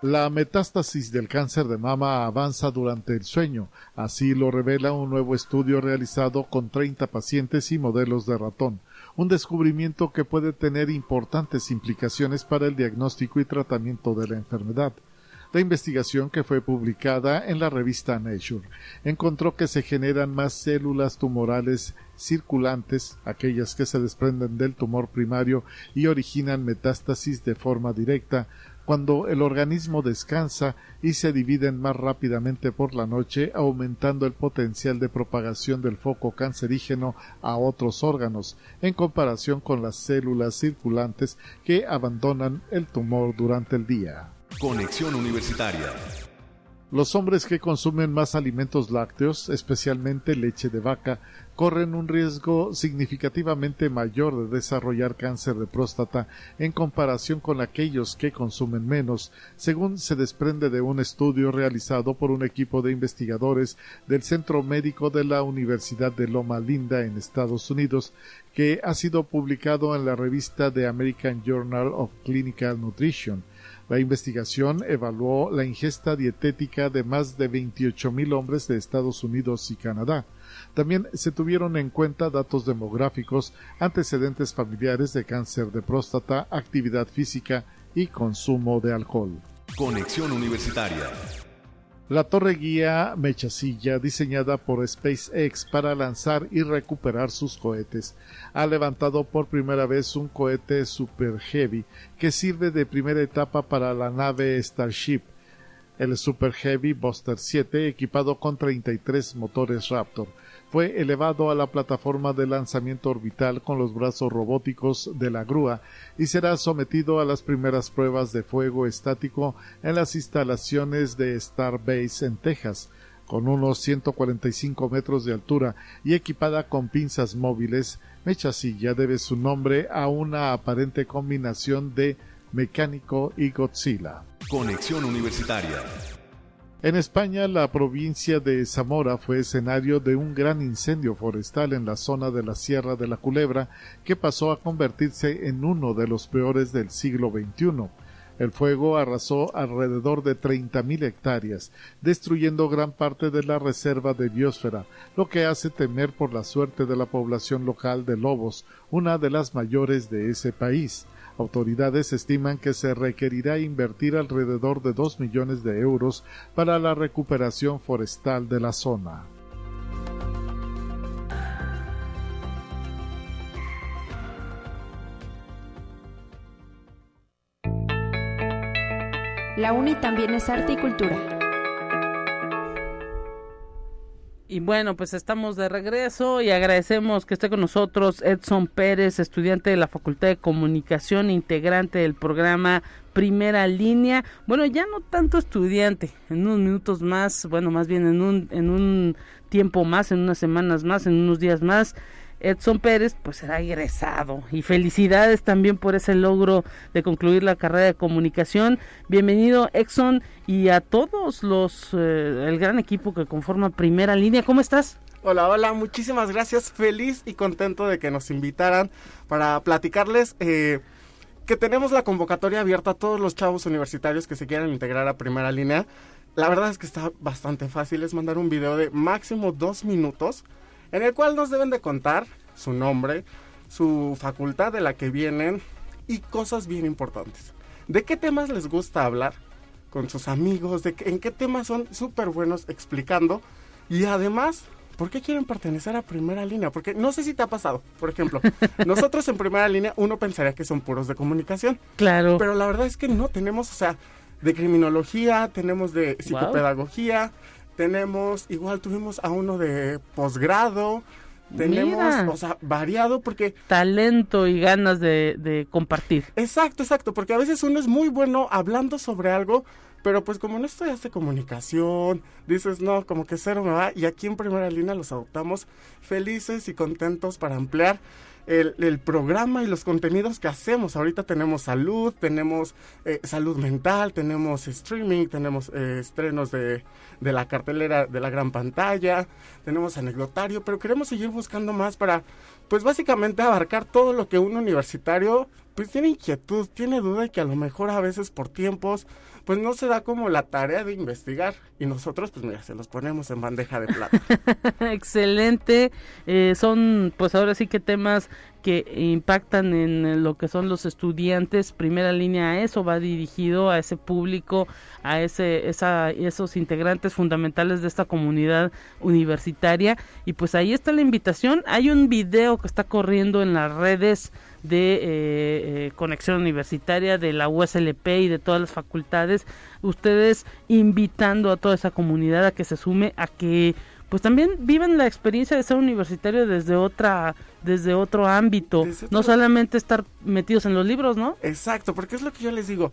[SPEAKER 8] La metástasis del cáncer de mama avanza durante el sueño, así lo revela un nuevo estudio realizado con 30 pacientes y modelos de ratón, un descubrimiento que puede tener importantes implicaciones para el diagnóstico y tratamiento de la enfermedad. La investigación que fue publicada en la revista Nature encontró que se generan más células tumorales circulantes, aquellas que se desprenden del tumor primario y originan metástasis de forma directa, cuando el organismo descansa y se dividen más rápidamente por la noche, aumentando el potencial de propagación del foco cancerígeno a otros órganos, en comparación con las células circulantes que abandonan el tumor durante el día.
[SPEAKER 1] Conexión Universitaria.
[SPEAKER 8] Los hombres que consumen más alimentos lácteos, especialmente leche de vaca, corren un riesgo significativamente mayor de desarrollar cáncer de próstata en comparación con aquellos que consumen menos, según se desprende de un estudio realizado por un equipo de investigadores del Centro Médico de la Universidad de Loma Linda en Estados Unidos, que ha sido publicado en la revista The American Journal of Clinical Nutrition. La investigación evaluó la ingesta dietética de más de 28 mil hombres de Estados Unidos y Canadá. También se tuvieron en cuenta datos demográficos, antecedentes familiares de cáncer de próstata, actividad física y consumo de alcohol.
[SPEAKER 1] Conexión Universitaria.
[SPEAKER 8] La torre guía Mechasilla, diseñada por SpaceX para lanzar y recuperar sus cohetes, ha levantado por primera vez un cohete Super Heavy que sirve de primera etapa para la nave Starship, el Super Heavy Buster 7, equipado con 33 motores Raptor fue elevado a la plataforma de lanzamiento orbital con los brazos robóticos de la grúa y será sometido a las primeras pruebas de fuego estático en las instalaciones de Starbase en Texas, con unos 145 metros de altura y equipada con pinzas móviles, Mechasilla debe su nombre a una aparente combinación de mecánico y Godzilla.
[SPEAKER 1] Conexión Universitaria.
[SPEAKER 8] En España, la provincia de Zamora fue escenario de un gran incendio forestal en la zona de la Sierra de la Culebra, que pasó a convertirse en uno de los peores del siglo XXI. El fuego arrasó alrededor de 30.000 hectáreas, destruyendo gran parte de la reserva de biosfera, lo que hace temer por la suerte de la población local de lobos, una de las mayores de ese país. Autoridades estiman que se requerirá invertir alrededor de 2 millones de euros para la recuperación forestal de la zona.
[SPEAKER 3] La UNI también es arte y cultura.
[SPEAKER 2] Y bueno, pues estamos de regreso y agradecemos que esté con nosotros Edson Pérez, estudiante de la Facultad de Comunicación, integrante del programa Primera Línea. Bueno, ya no tanto estudiante, en unos minutos más, bueno, más bien en un, en un tiempo más, en unas semanas más, en unos días más Edson Pérez pues será egresado y felicidades también por ese logro de concluir la carrera de comunicación. Bienvenido Edson y a todos los eh, el gran equipo que conforma Primera Línea. ¿Cómo estás?
[SPEAKER 9] Hola, hola, muchísimas gracias. Feliz y contento de que nos invitaran para platicarles eh, que tenemos la convocatoria abierta a todos los chavos universitarios que se quieran integrar a Primera Línea. La verdad es que está bastante fácil, es mandar un video de máximo dos minutos en el cual nos deben de contar su nombre, su facultad de la que vienen y cosas bien importantes. ¿De qué temas les gusta hablar con sus amigos? ¿De ¿En qué temas son súper buenos explicando? Y además, ¿por qué quieren pertenecer a primera línea? Porque no sé si te ha pasado. Por ejemplo, nosotros en primera línea uno pensaría que son puros de comunicación.
[SPEAKER 2] Claro.
[SPEAKER 9] Pero la verdad es que no, tenemos, o sea, de criminología, tenemos de psicopedagogía, tenemos, igual tuvimos a uno de posgrado, tenemos, o sea, variado porque...
[SPEAKER 2] Talento y ganas de, de compartir.
[SPEAKER 9] Exacto, exacto, porque a veces uno es muy bueno hablando sobre algo, pero pues como no estudiaste comunicación, dices, no, como que cero me va, y aquí en primera línea los adoptamos felices y contentos para ampliar el, programa y los contenidos que hacemos. Ahorita tenemos salud, tenemos eh, salud mental, tenemos streaming, tenemos eh, estrenos de, de la cartelera de la gran pantalla, tenemos anecdotario, pero queremos seguir buscando más para, pues básicamente abarcar todo lo que un universitario pues tiene inquietud, tiene duda y que a lo mejor a veces por tiempos pues no se da como la tarea de investigar. Y nosotros pues mira se los ponemos en bandeja de plata.
[SPEAKER 2] Excelente, eh, son pues ahora sí que temas que impactan en lo que son los estudiantes, primera línea eso va dirigido a ese público, a ese esa, esos integrantes fundamentales de esta comunidad universitaria. Y pues ahí está la invitación, hay un video que está corriendo en las redes de eh, eh, Conexión Universitaria, de la USLP y de todas las facultades, ustedes invitando a toda esa comunidad a que se sume, a que pues también viven la experiencia de ser universitario desde otra desde otro ámbito, no solamente estar metidos en los libros, ¿no?
[SPEAKER 9] Exacto, porque es lo que yo les digo.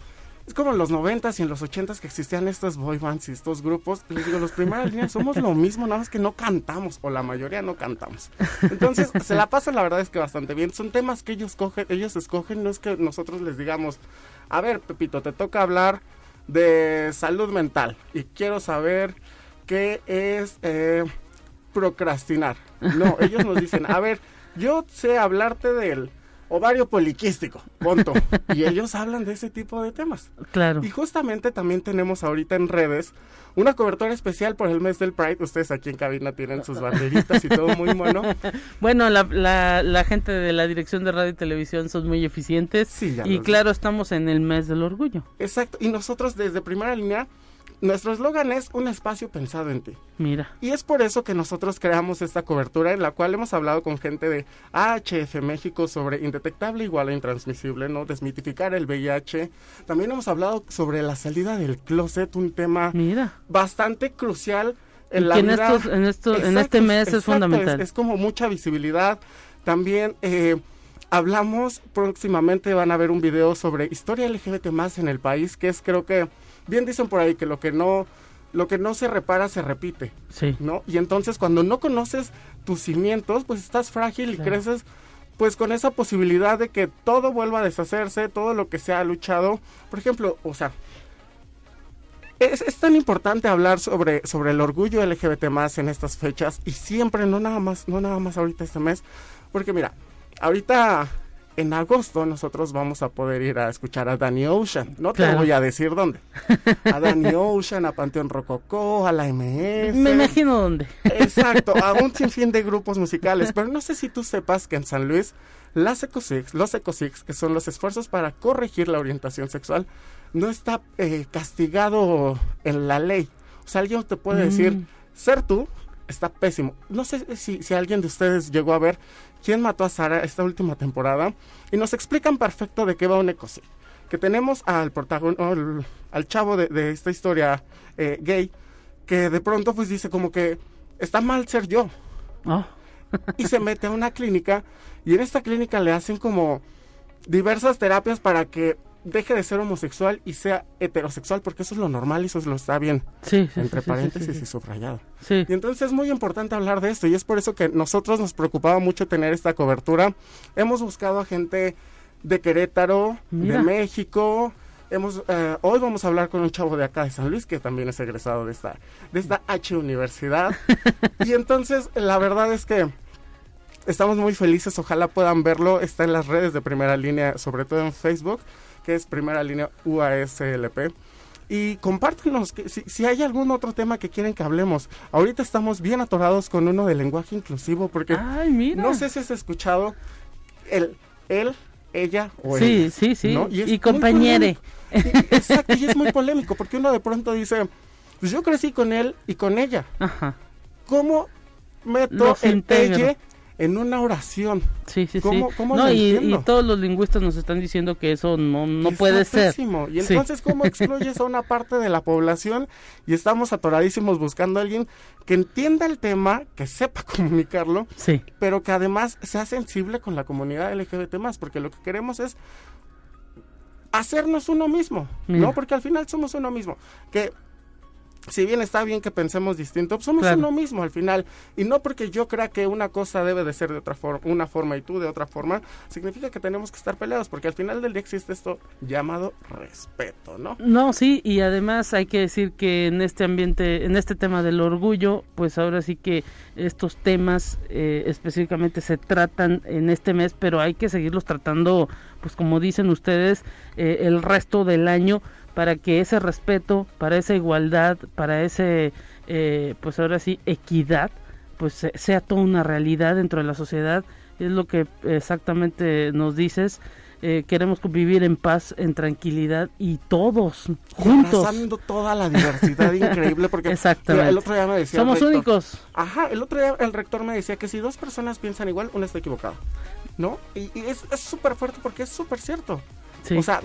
[SPEAKER 9] Es como en los noventas y en los ochentas que existían estos boy bands y estos grupos. Les digo, los primeras líneas somos lo mismo, nada más que no cantamos, o la mayoría no cantamos. Entonces, se la pasa la verdad es que bastante bien. Son temas que ellos, cogen, ellos escogen, no es que nosotros les digamos, a ver, Pepito, te toca hablar de salud mental y quiero saber qué es eh, procrastinar. No, ellos nos dicen, a ver, yo sé hablarte del ovario poliquístico, punto. y ellos hablan de ese tipo de temas.
[SPEAKER 2] Claro.
[SPEAKER 9] Y justamente también tenemos ahorita en redes una cobertura especial por el mes del Pride. Ustedes aquí en cabina tienen sus banderitas y todo muy bueno.
[SPEAKER 2] Bueno, la, la, la, gente de la dirección de radio y televisión son muy eficientes.
[SPEAKER 9] Sí,
[SPEAKER 2] y claro, estamos en el mes del orgullo.
[SPEAKER 9] Exacto. Y nosotros desde primera línea nuestro eslogan es un espacio pensado en ti.
[SPEAKER 2] Mira.
[SPEAKER 9] Y es por eso que nosotros creamos esta cobertura en la cual hemos hablado con gente de AHF México sobre indetectable igual a intransmisible, ¿no? Desmitificar el VIH. También hemos hablado sobre la salida del closet, un tema
[SPEAKER 2] Mira.
[SPEAKER 9] bastante crucial en la
[SPEAKER 2] en
[SPEAKER 9] vida.
[SPEAKER 2] Estos, en, estos, en este mes es fundamental.
[SPEAKER 9] Es, es, como mucha visibilidad. También eh, hablamos próximamente, van a ver un video sobre historia LGBT más en el país, que es creo que bien dicen por ahí que lo que no lo que no se repara se repite,
[SPEAKER 2] sí.
[SPEAKER 9] ¿no? Y entonces cuando no conoces tus cimientos, pues estás frágil y creces pues con esa posibilidad de que todo vuelva a deshacerse, todo lo que se ha luchado. Por ejemplo, o sea, es, es, tan importante hablar sobre, sobre el orgullo LGBT más en estas fechas y siempre, no nada más, no nada más ahorita este mes, porque mira, ahorita en agosto nosotros vamos a poder ir a escuchar a Danny Ocean. No te voy a decir dónde. A Danny Ocean, a Panteón Rococó, a la MS.
[SPEAKER 2] Me imagino dónde.
[SPEAKER 9] Exacto, a un sinfín de grupos musicales. Pero no sé si tú sepas que en San Luis, las Ecosix, los Ecosix, que son los esfuerzos para corregir la orientación sexual, no está eh, castigado en la ley. O sea, alguien te puede mm. decir, ser tú está pésimo. No sé si, si alguien de ustedes llegó a ver quién mató a Sara esta última temporada y nos explican perfecto de qué va un ecosí. Que tenemos al protagonista, al, al, chavo de, de esta historia eh, gay, que de pronto pues dice como que está mal ser yo.
[SPEAKER 2] Oh.
[SPEAKER 9] y se mete a una clínica y en esta clínica le hacen como diversas terapias para que deje de ser homosexual y sea heterosexual, porque eso es lo normal y eso es lo está bien.
[SPEAKER 2] Sí, sí
[SPEAKER 9] Entre
[SPEAKER 2] sí,
[SPEAKER 9] paréntesis y subrayado.
[SPEAKER 2] Sí.
[SPEAKER 9] Y entonces es muy importante hablar de esto y es por eso que nosotros nos preocupaba mucho tener esta cobertura. Hemos buscado a gente de Querétaro,
[SPEAKER 2] Mira.
[SPEAKER 9] de México. Hemos, eh, hoy vamos a hablar con un chavo de acá de San Luis que también es egresado de esta, de esta H universidad. y entonces la verdad es que estamos muy felices, ojalá puedan verlo, está en las redes de primera línea, sobre todo en Facebook que es primera línea UASLP. Y compártenos que, si, si, hay algún otro tema que quieren que hablemos. Ahorita estamos bien atorados con uno de lenguaje inclusivo porque
[SPEAKER 2] Ay, mira.
[SPEAKER 9] no sé si has escuchado el, él, ella o
[SPEAKER 2] sí,
[SPEAKER 9] él.
[SPEAKER 2] Sí, sí,
[SPEAKER 9] ¿no?
[SPEAKER 2] Y, compañere.
[SPEAKER 9] Exacto, y es muy polémico porque uno de pronto dice, pues yo crecí con él y con ella.
[SPEAKER 2] Ajá.
[SPEAKER 9] ¿Cómo meto
[SPEAKER 2] Los
[SPEAKER 9] el
[SPEAKER 2] integro.
[SPEAKER 9] En una oración?
[SPEAKER 2] Sí, sí,
[SPEAKER 9] ¿Cómo-
[SPEAKER 2] sí.
[SPEAKER 9] cómo
[SPEAKER 2] no, y, y todos los lingüistas nos están diciendo que eso no, no puede ser.
[SPEAKER 9] Y
[SPEAKER 2] Sí.
[SPEAKER 9] entonces, ¿cómo excluyes a una parte de la población? Y estamos atoradísimos buscando a alguien que entienda el tema, que sepa comunicarlo,
[SPEAKER 2] Sí,
[SPEAKER 9] pero que además sea sensible con la comunidad LGBT más, porque lo que queremos es hacernos uno mismo,
[SPEAKER 2] Mira.
[SPEAKER 9] ¿no? Porque al final somos uno mismo. Que si bien está bien que pensemos distinto, pues somos
[SPEAKER 2] Claro.
[SPEAKER 9] uno mismo al final. Y no porque yo crea que una cosa debe de ser de otra forma, una forma y tú de otra forma, significa que tenemos que estar peleados, porque al final del día existe esto llamado respeto, ¿no?
[SPEAKER 2] No, sí, y además hay que decir que en este ambiente, en este tema del orgullo, pues ahora sí que estos temas eh, específicamente se tratan en este mes, pero hay que seguirlos tratando, pues como dicen ustedes, eh, el resto del año para que ese respeto, para esa igualdad, para ese, eh, pues ahora sí, equidad, pues se- sea toda una realidad dentro de la sociedad. Es lo que exactamente nos dices. Eh, queremos vivir en paz, en tranquilidad y todos
[SPEAKER 9] Y
[SPEAKER 2] juntos.
[SPEAKER 9] abrazando toda la diversidad increíble, porque
[SPEAKER 2] Exactamente.
[SPEAKER 9] el otro día me decía...
[SPEAKER 2] Somos
[SPEAKER 9] rector-
[SPEAKER 2] únicos.
[SPEAKER 9] Ajá, el otro día el rector me decía que si dos personas piensan igual, uno está equivocado. ¿no? Y, es súper fuerte porque es súper cierto. O sea,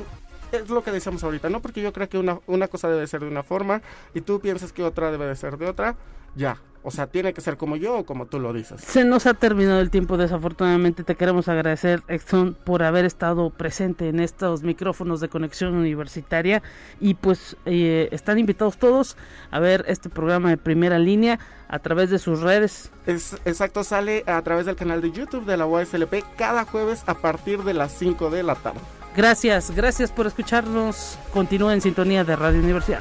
[SPEAKER 9] es lo que decíamos ahorita, no porque yo creo que una, una cosa debe ser de una forma y tú piensas que otra debe de ser de otra, ya, o sea, tiene que ser como yo o como tú lo dices.
[SPEAKER 2] Se nos ha terminado el tiempo, desafortunadamente. Te queremos agradecer, Exxon, por haber estado presente en estos micrófonos de conexión universitaria. Y pues eh, están invitados todos a ver este programa de primera línea a través de sus redes.
[SPEAKER 9] Es, exacto, sale a través del canal de YouTube de la UASLP cada jueves a partir de las 5 de la tarde.
[SPEAKER 2] Gracias, gracias por escucharnos. Continúa en sintonía de Radio Universidad.